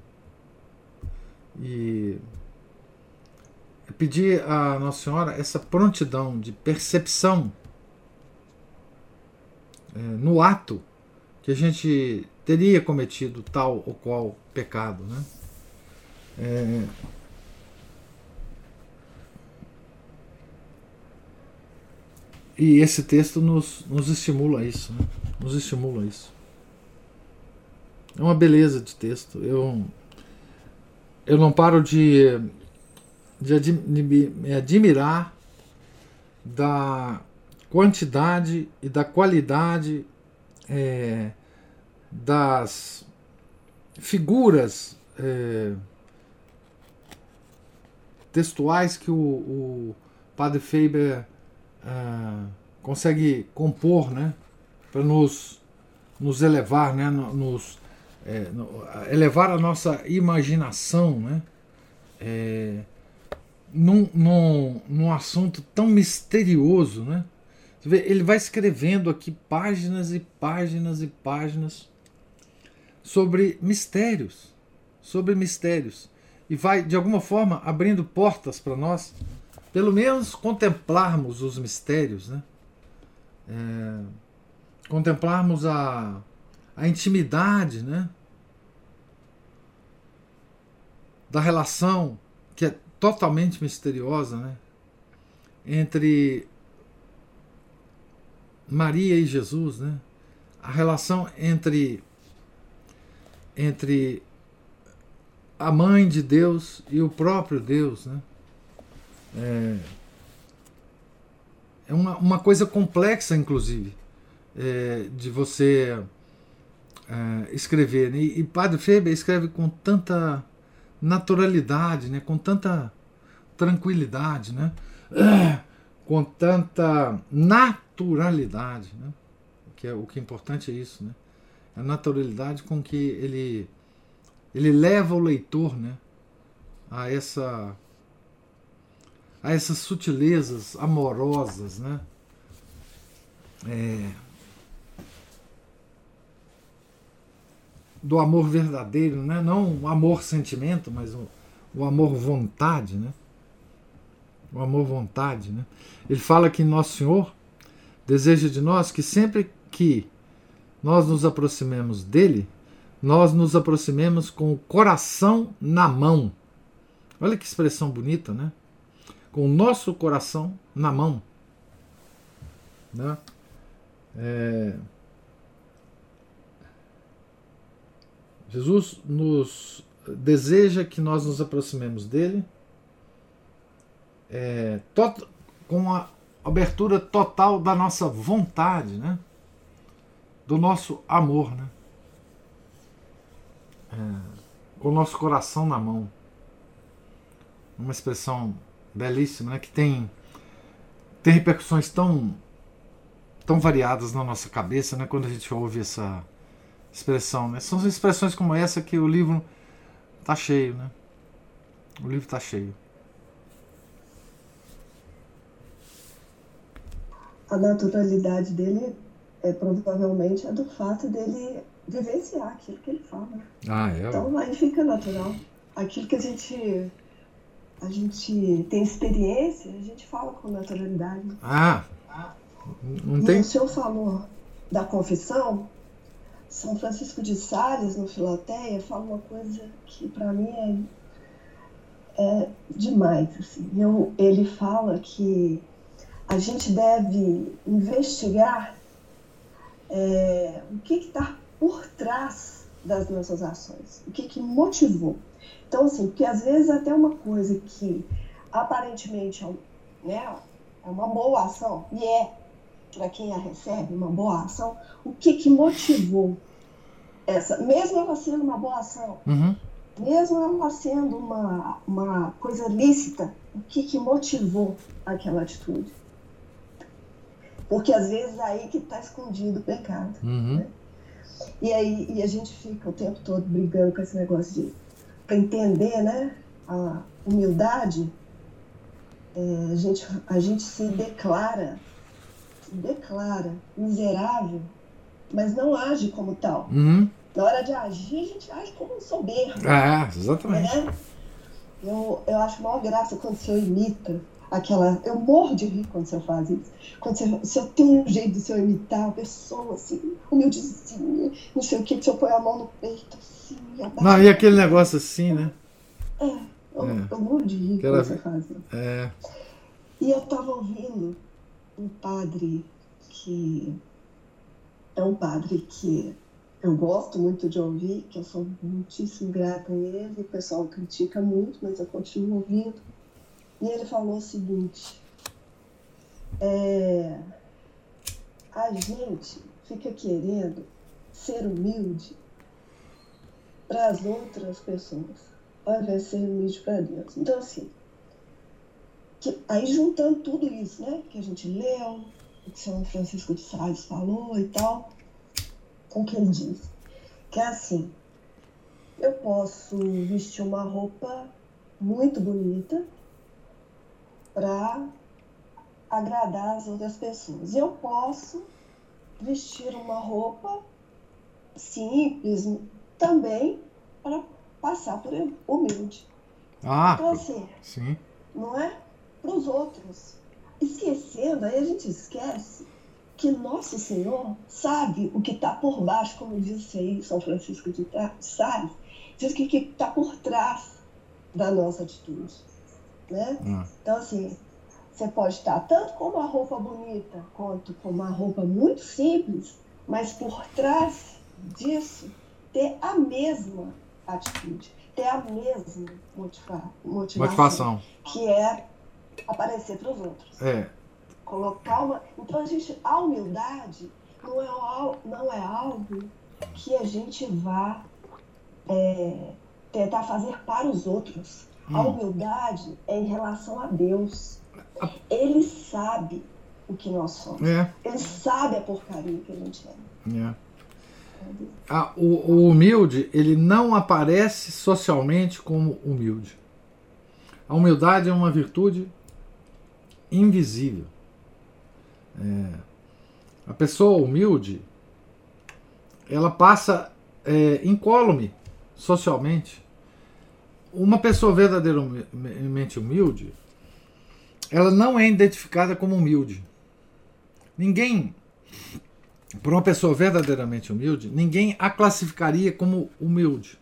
[SPEAKER 1] E pedir a Nossa Senhora essa prontidão de percepção é, no ato que a gente teria cometido tal ou qual pecado, né? É, E esse texto nos, nos estimula a isso, né? nos estimula a isso. É uma beleza de texto. Eu, eu não paro de, de, de me admirar da quantidade e da qualidade é, das figuras é, textuais que o, o Padre Faber é, consegue compor, né, para nos, nos elevar, né, nos é, elevar a nossa imaginação, né, é, num, num, num assunto tão misterioso, né? Ele vai escrevendo aqui páginas e páginas e páginas sobre mistérios, sobre mistérios, e vai de alguma forma abrindo portas para nós, pelo menos contemplarmos os mistérios, né? É, contemplarmos a, a intimidade, né? Da relação que é totalmente misteriosa, né? Entre Maria e Jesus, né? A relação entre entre a mãe de Deus e o próprio Deus, né? É, é uma, uma coisa complexa, inclusive, é, de você é, escrever. Né? E, e Padre Feber escreve com tanta naturalidade, né? com tanta tranquilidade, né? com tanta naturalidade. Né? Que é, o que é importante é isso. Né? A naturalidade com que ele, ele leva o leitor né? a, essa, a essas sutilezas amorosas. Né? É, do amor verdadeiro, né? não o amor sentimento, mas o, o amor vontade, né? O amor vontade, né? Ele fala que Nosso Senhor deseja de nós que sempre que nós nos aproximemos dele, nós nos aproximemos com o coração na mão. Olha que expressão bonita, né? Com o nosso coração na mão. Né? É... Jesus nos deseja que nós nos aproximemos dele é, com a abertura total da nossa vontade, né? Do nosso amor, né? É, com o nosso coração na mão. Uma expressão belíssima, né? que tem, tem repercussões tão, tão variadas na nossa cabeça né? quando a gente ouve essa, expressão. Né? São expressões como essa que o livro está cheio. Né? O livro está cheio.
[SPEAKER 2] A naturalidade dele é provavelmente é do fato dele vivenciar aquilo que ele fala.
[SPEAKER 1] Ah, é?
[SPEAKER 2] Então aí fica natural. Aquilo que a gente a gente tem experiência, a gente fala com naturalidade.
[SPEAKER 1] Ah, não tem.
[SPEAKER 2] E o senhor falou da confissão, são Francisco de Sales, no Filoteia, fala uma coisa que para mim é, é demais. Assim. Eu, ele fala que a gente deve investigar é, o que está por trás das nossas ações, o que, que motivou. Então, assim, porque às vezes até uma coisa que aparentemente é, né, é uma boa ação, e é para quem a recebe, uma boa ação, o que, que motivou essa, mesmo ela sendo uma boa ação,
[SPEAKER 1] uhum.
[SPEAKER 2] mesmo ela sendo uma, uma coisa lícita, o que, que motivou aquela atitude? Porque às vezes é aí que está escondido o pecado.
[SPEAKER 1] Uhum. Né?
[SPEAKER 2] E aí e a gente fica o tempo todo brigando com esse negócio de para entender né, a humildade, é, a, gente, a gente se declara, se declara miserável mas não age como tal.
[SPEAKER 1] Uhum.
[SPEAKER 2] Na hora de agir, a gente age como um soberbo.
[SPEAKER 1] Ah, exatamente.
[SPEAKER 2] Né? Eu, eu acho maior graça quando o senhor imita aquela. Eu morro de rir quando senhor faz isso. Quando o senhor tem um jeito de senhor imitar a pessoa assim, humildezinha, não sei o que, que senhor põe a mão no peito assim.
[SPEAKER 1] Não, e aquele negócio assim, né?
[SPEAKER 2] É, eu, é. eu morro de rir quando você faz isso.
[SPEAKER 1] É.
[SPEAKER 2] E eu tava ouvindo um padre que é um padre que eu gosto muito de ouvir, que eu sou muitíssimo grata a ele, o pessoal critica muito, mas eu continuo ouvindo. E ele falou o seguinte: é, a gente fica querendo ser humilde para as outras pessoas, ao invés de ser humilde para Deus. Então, assim, que, aí juntando tudo isso, né, que a gente leu, o que São Francisco de Sales falou e tal, o que ele diz? Que é assim, eu posso vestir uma roupa muito bonita para agradar as outras pessoas. Eu posso vestir uma roupa simples também para passar por humilde.
[SPEAKER 1] Ah,
[SPEAKER 2] então, assim,
[SPEAKER 1] sim.
[SPEAKER 2] não é para os outros. Esquecendo, aí a gente esquece que Nosso Senhor sabe o que está por baixo, como disse aí São Francisco de Sales, diz que está por trás da nossa atitude. Né? Hum. Então, assim, você pode estar tanto com uma roupa bonita quanto com uma roupa muito simples, mas por trás disso ter a mesma atitude, ter a mesma motiva motivação, motivação, que é aparecer para os outros.
[SPEAKER 1] É.
[SPEAKER 2] Colocar uma. Então a gente, a humildade não é, não é algo que a gente vá é, tentar fazer para os outros. Hum. A humildade é em relação a Deus. Ele sabe o que nós somos.
[SPEAKER 1] É.
[SPEAKER 2] Ele sabe a porcaria que a gente é.
[SPEAKER 1] é. Ah, o, o, humilde ele não aparece socialmente como humilde. A humildade é uma virtude invisível. É, a pessoa humilde ela passa é, incólume socialmente. Uma pessoa verdadeiramente humilde, ela não é identificada como humilde. Ninguém, por uma pessoa verdadeiramente humilde, ninguém a classificaria como humilde.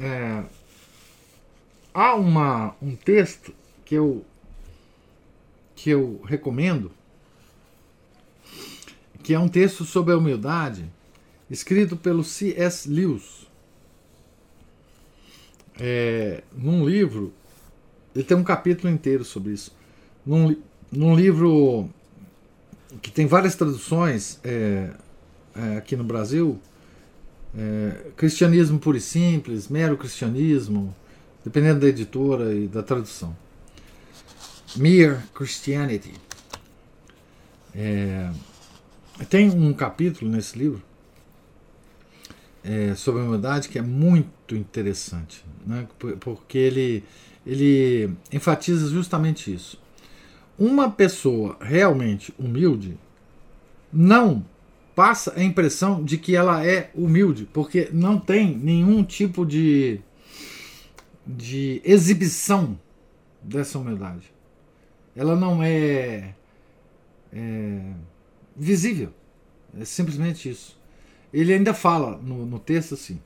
[SPEAKER 1] É, há uma, um texto que eu, que eu recomendo, que é um texto sobre a humildade, escrito pelo C.S. Lewis. É, num livro, ele tem um capítulo inteiro sobre isso. Num, num livro que tem várias traduções é, é, aqui no Brasil, é, Cristianismo Puro e Simples, Mero Cristianismo, dependendo da editora e da tradução. Mere Christianity. É, tem um capítulo nesse livro é, sobre a humildade que é muito interessante, né? porque ele, ele enfatiza justamente isso. Uma pessoa realmente humilde não passa a impressão de que ela é humilde, porque não tem nenhum tipo de, de exibição dessa humildade. Ela não é, é visível. É simplesmente isso ele ainda fala no, no texto assim: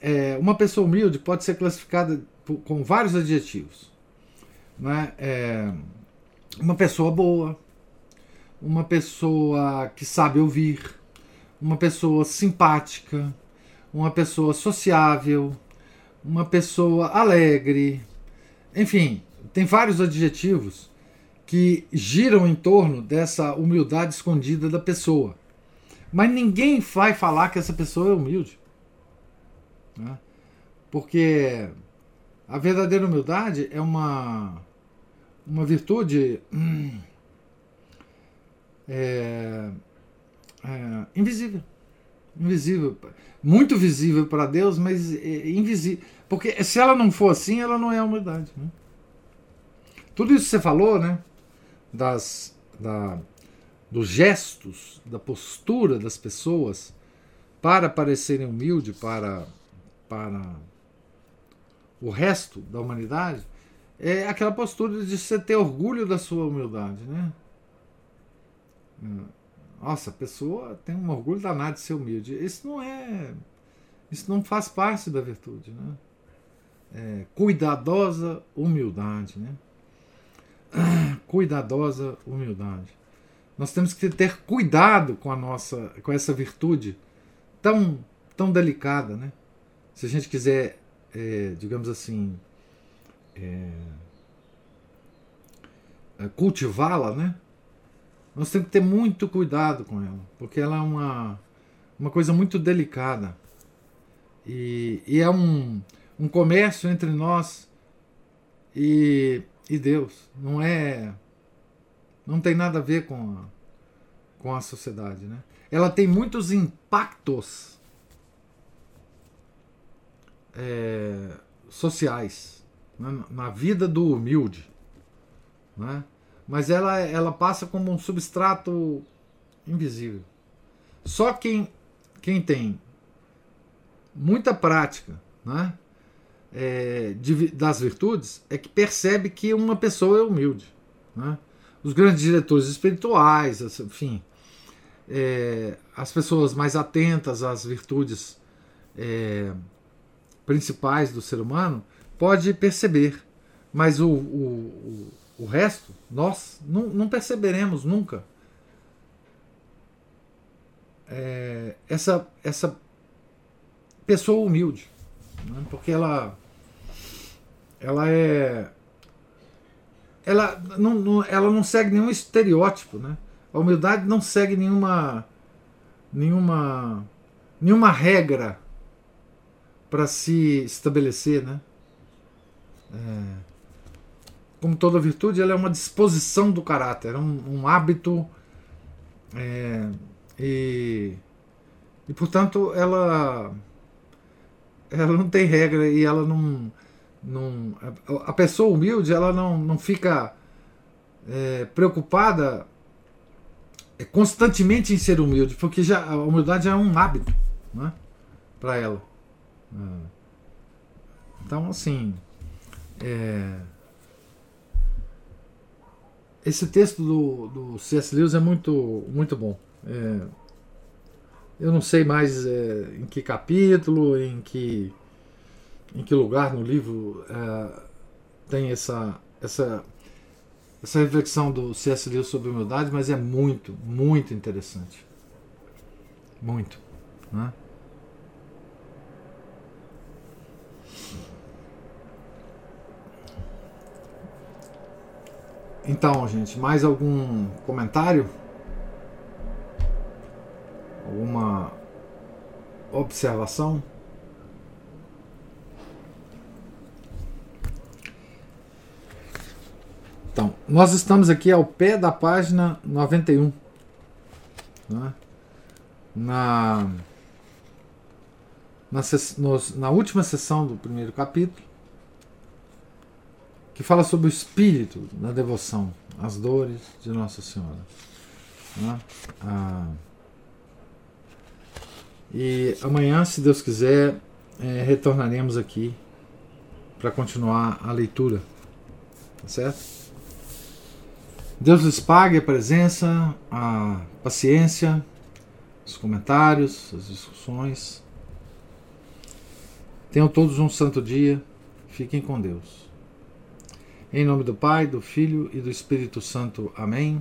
[SPEAKER 1] é, uma pessoa humilde pode ser classificada por, com vários adjetivos. Né? É, uma pessoa boa, uma pessoa que sabe ouvir, uma pessoa simpática, uma pessoa sociável, uma pessoa alegre. Enfim, tem vários adjetivos que giram em torno dessa humildade escondida da pessoa. Mas ninguém vai falar que essa pessoa é humilde. Né? Porque a verdadeira humildade é uma, uma virtude hum, é, é, invisível. Invisível. Muito visível para Deus, mas é invisível. Porque se ela não for assim, ela não é humildade. Né? Tudo isso que você falou, né? Das, da, dos gestos, da postura das pessoas para parecerem humildes para, para o resto da humanidade, é aquela postura de você ter orgulho da sua humildade, né? Nossa, a pessoa tem um orgulho danado de ser humilde. Isso não é. Isso não faz parte da virtude, né? É, cuidadosa humildade, né? Cuidadosa humildade. Nós temos que ter cuidado com a nossa, com essa virtude tão, tão delicada, né? Se a gente quiser, é, digamos assim, é, é, cultivá-la, né? Nós temos que ter muito cuidado com ela, porque ela é uma, uma coisa muito delicada. E, e é um, um comércio entre nós e, e Deus. Não é. Não tem nada a ver com a, com a sociedade. Né? Ela tem muitos impactos é, sociais né? na vida do humilde. Né? Mas ela, ela passa como um substrato invisível. Só quem, quem tem muita prática né, é, de, das virtudes é que percebe que uma pessoa é humilde. Né? Os grandes diretores espirituais, enfim, é, as pessoas mais atentas às virtudes é, principais do ser humano pode perceber, mas o, o, o, resto, nós não, não perceberemos nunca. É, essa, essa pessoa humilde, né? porque ela ela é ela não, não, ela não segue nenhum estereótipo, né? A humildade não segue nenhuma nenhuma nenhuma regra para se estabelecer, né? É, como toda virtude, ela é uma disposição do caráter, é um, um hábito é, e, e portanto ela ela não tem regra e ela não. Não a pessoa humilde ela não, não fica é, preocupada é, constantemente em ser humilde, porque já, a humildade já é um hábito né, para ela. É. Então, assim. É, esse texto do, do C.S. Lewis é muito, muito bom. É, eu não sei mais é, em que capítulo, em que, em que lugar no livro é, tem essa, essa, essa reflexão do C.S. Lewis sobre humildade, mas é muito, muito interessante. Muito. Né? Então, gente, mais algum comentário? Alguma observação? Então, nós estamos aqui ao pé da página 91. Né? Na, na, nos, na última sessão do primeiro capítulo, que fala sobre o espírito da devoção, as dores de Nossa Senhora. Né? Ah, e amanhã, se Deus quiser, é, retornaremos aqui para continuar a leitura. Tá certo? Deus lhes pague a presença, a paciência, os comentários, as discussões. Tenham todos um santo dia. Fiquem com Deus. Em nome do Pai, do Filho e do Espírito Santo. Amém.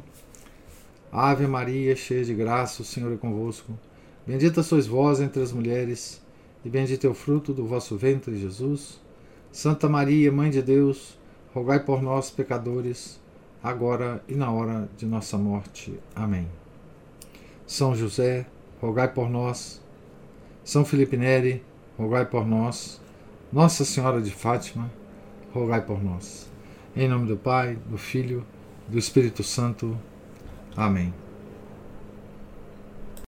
[SPEAKER 1] Ave Maria, cheia de graça, o Senhor é convosco. Bendita sois vós entre as mulheres, e bendito é o fruto do vosso ventre, Jesus. Santa Maria, Mãe de Deus, rogai por nós, pecadores, agora e na hora de nossa morte. Amém. São José, rogai por nós. São Felipe Neri, rogai por nós. Nossa Senhora de Fátima, rogai por nós. Em nome do Pai, do Filho, do Espírito Santo. Amém.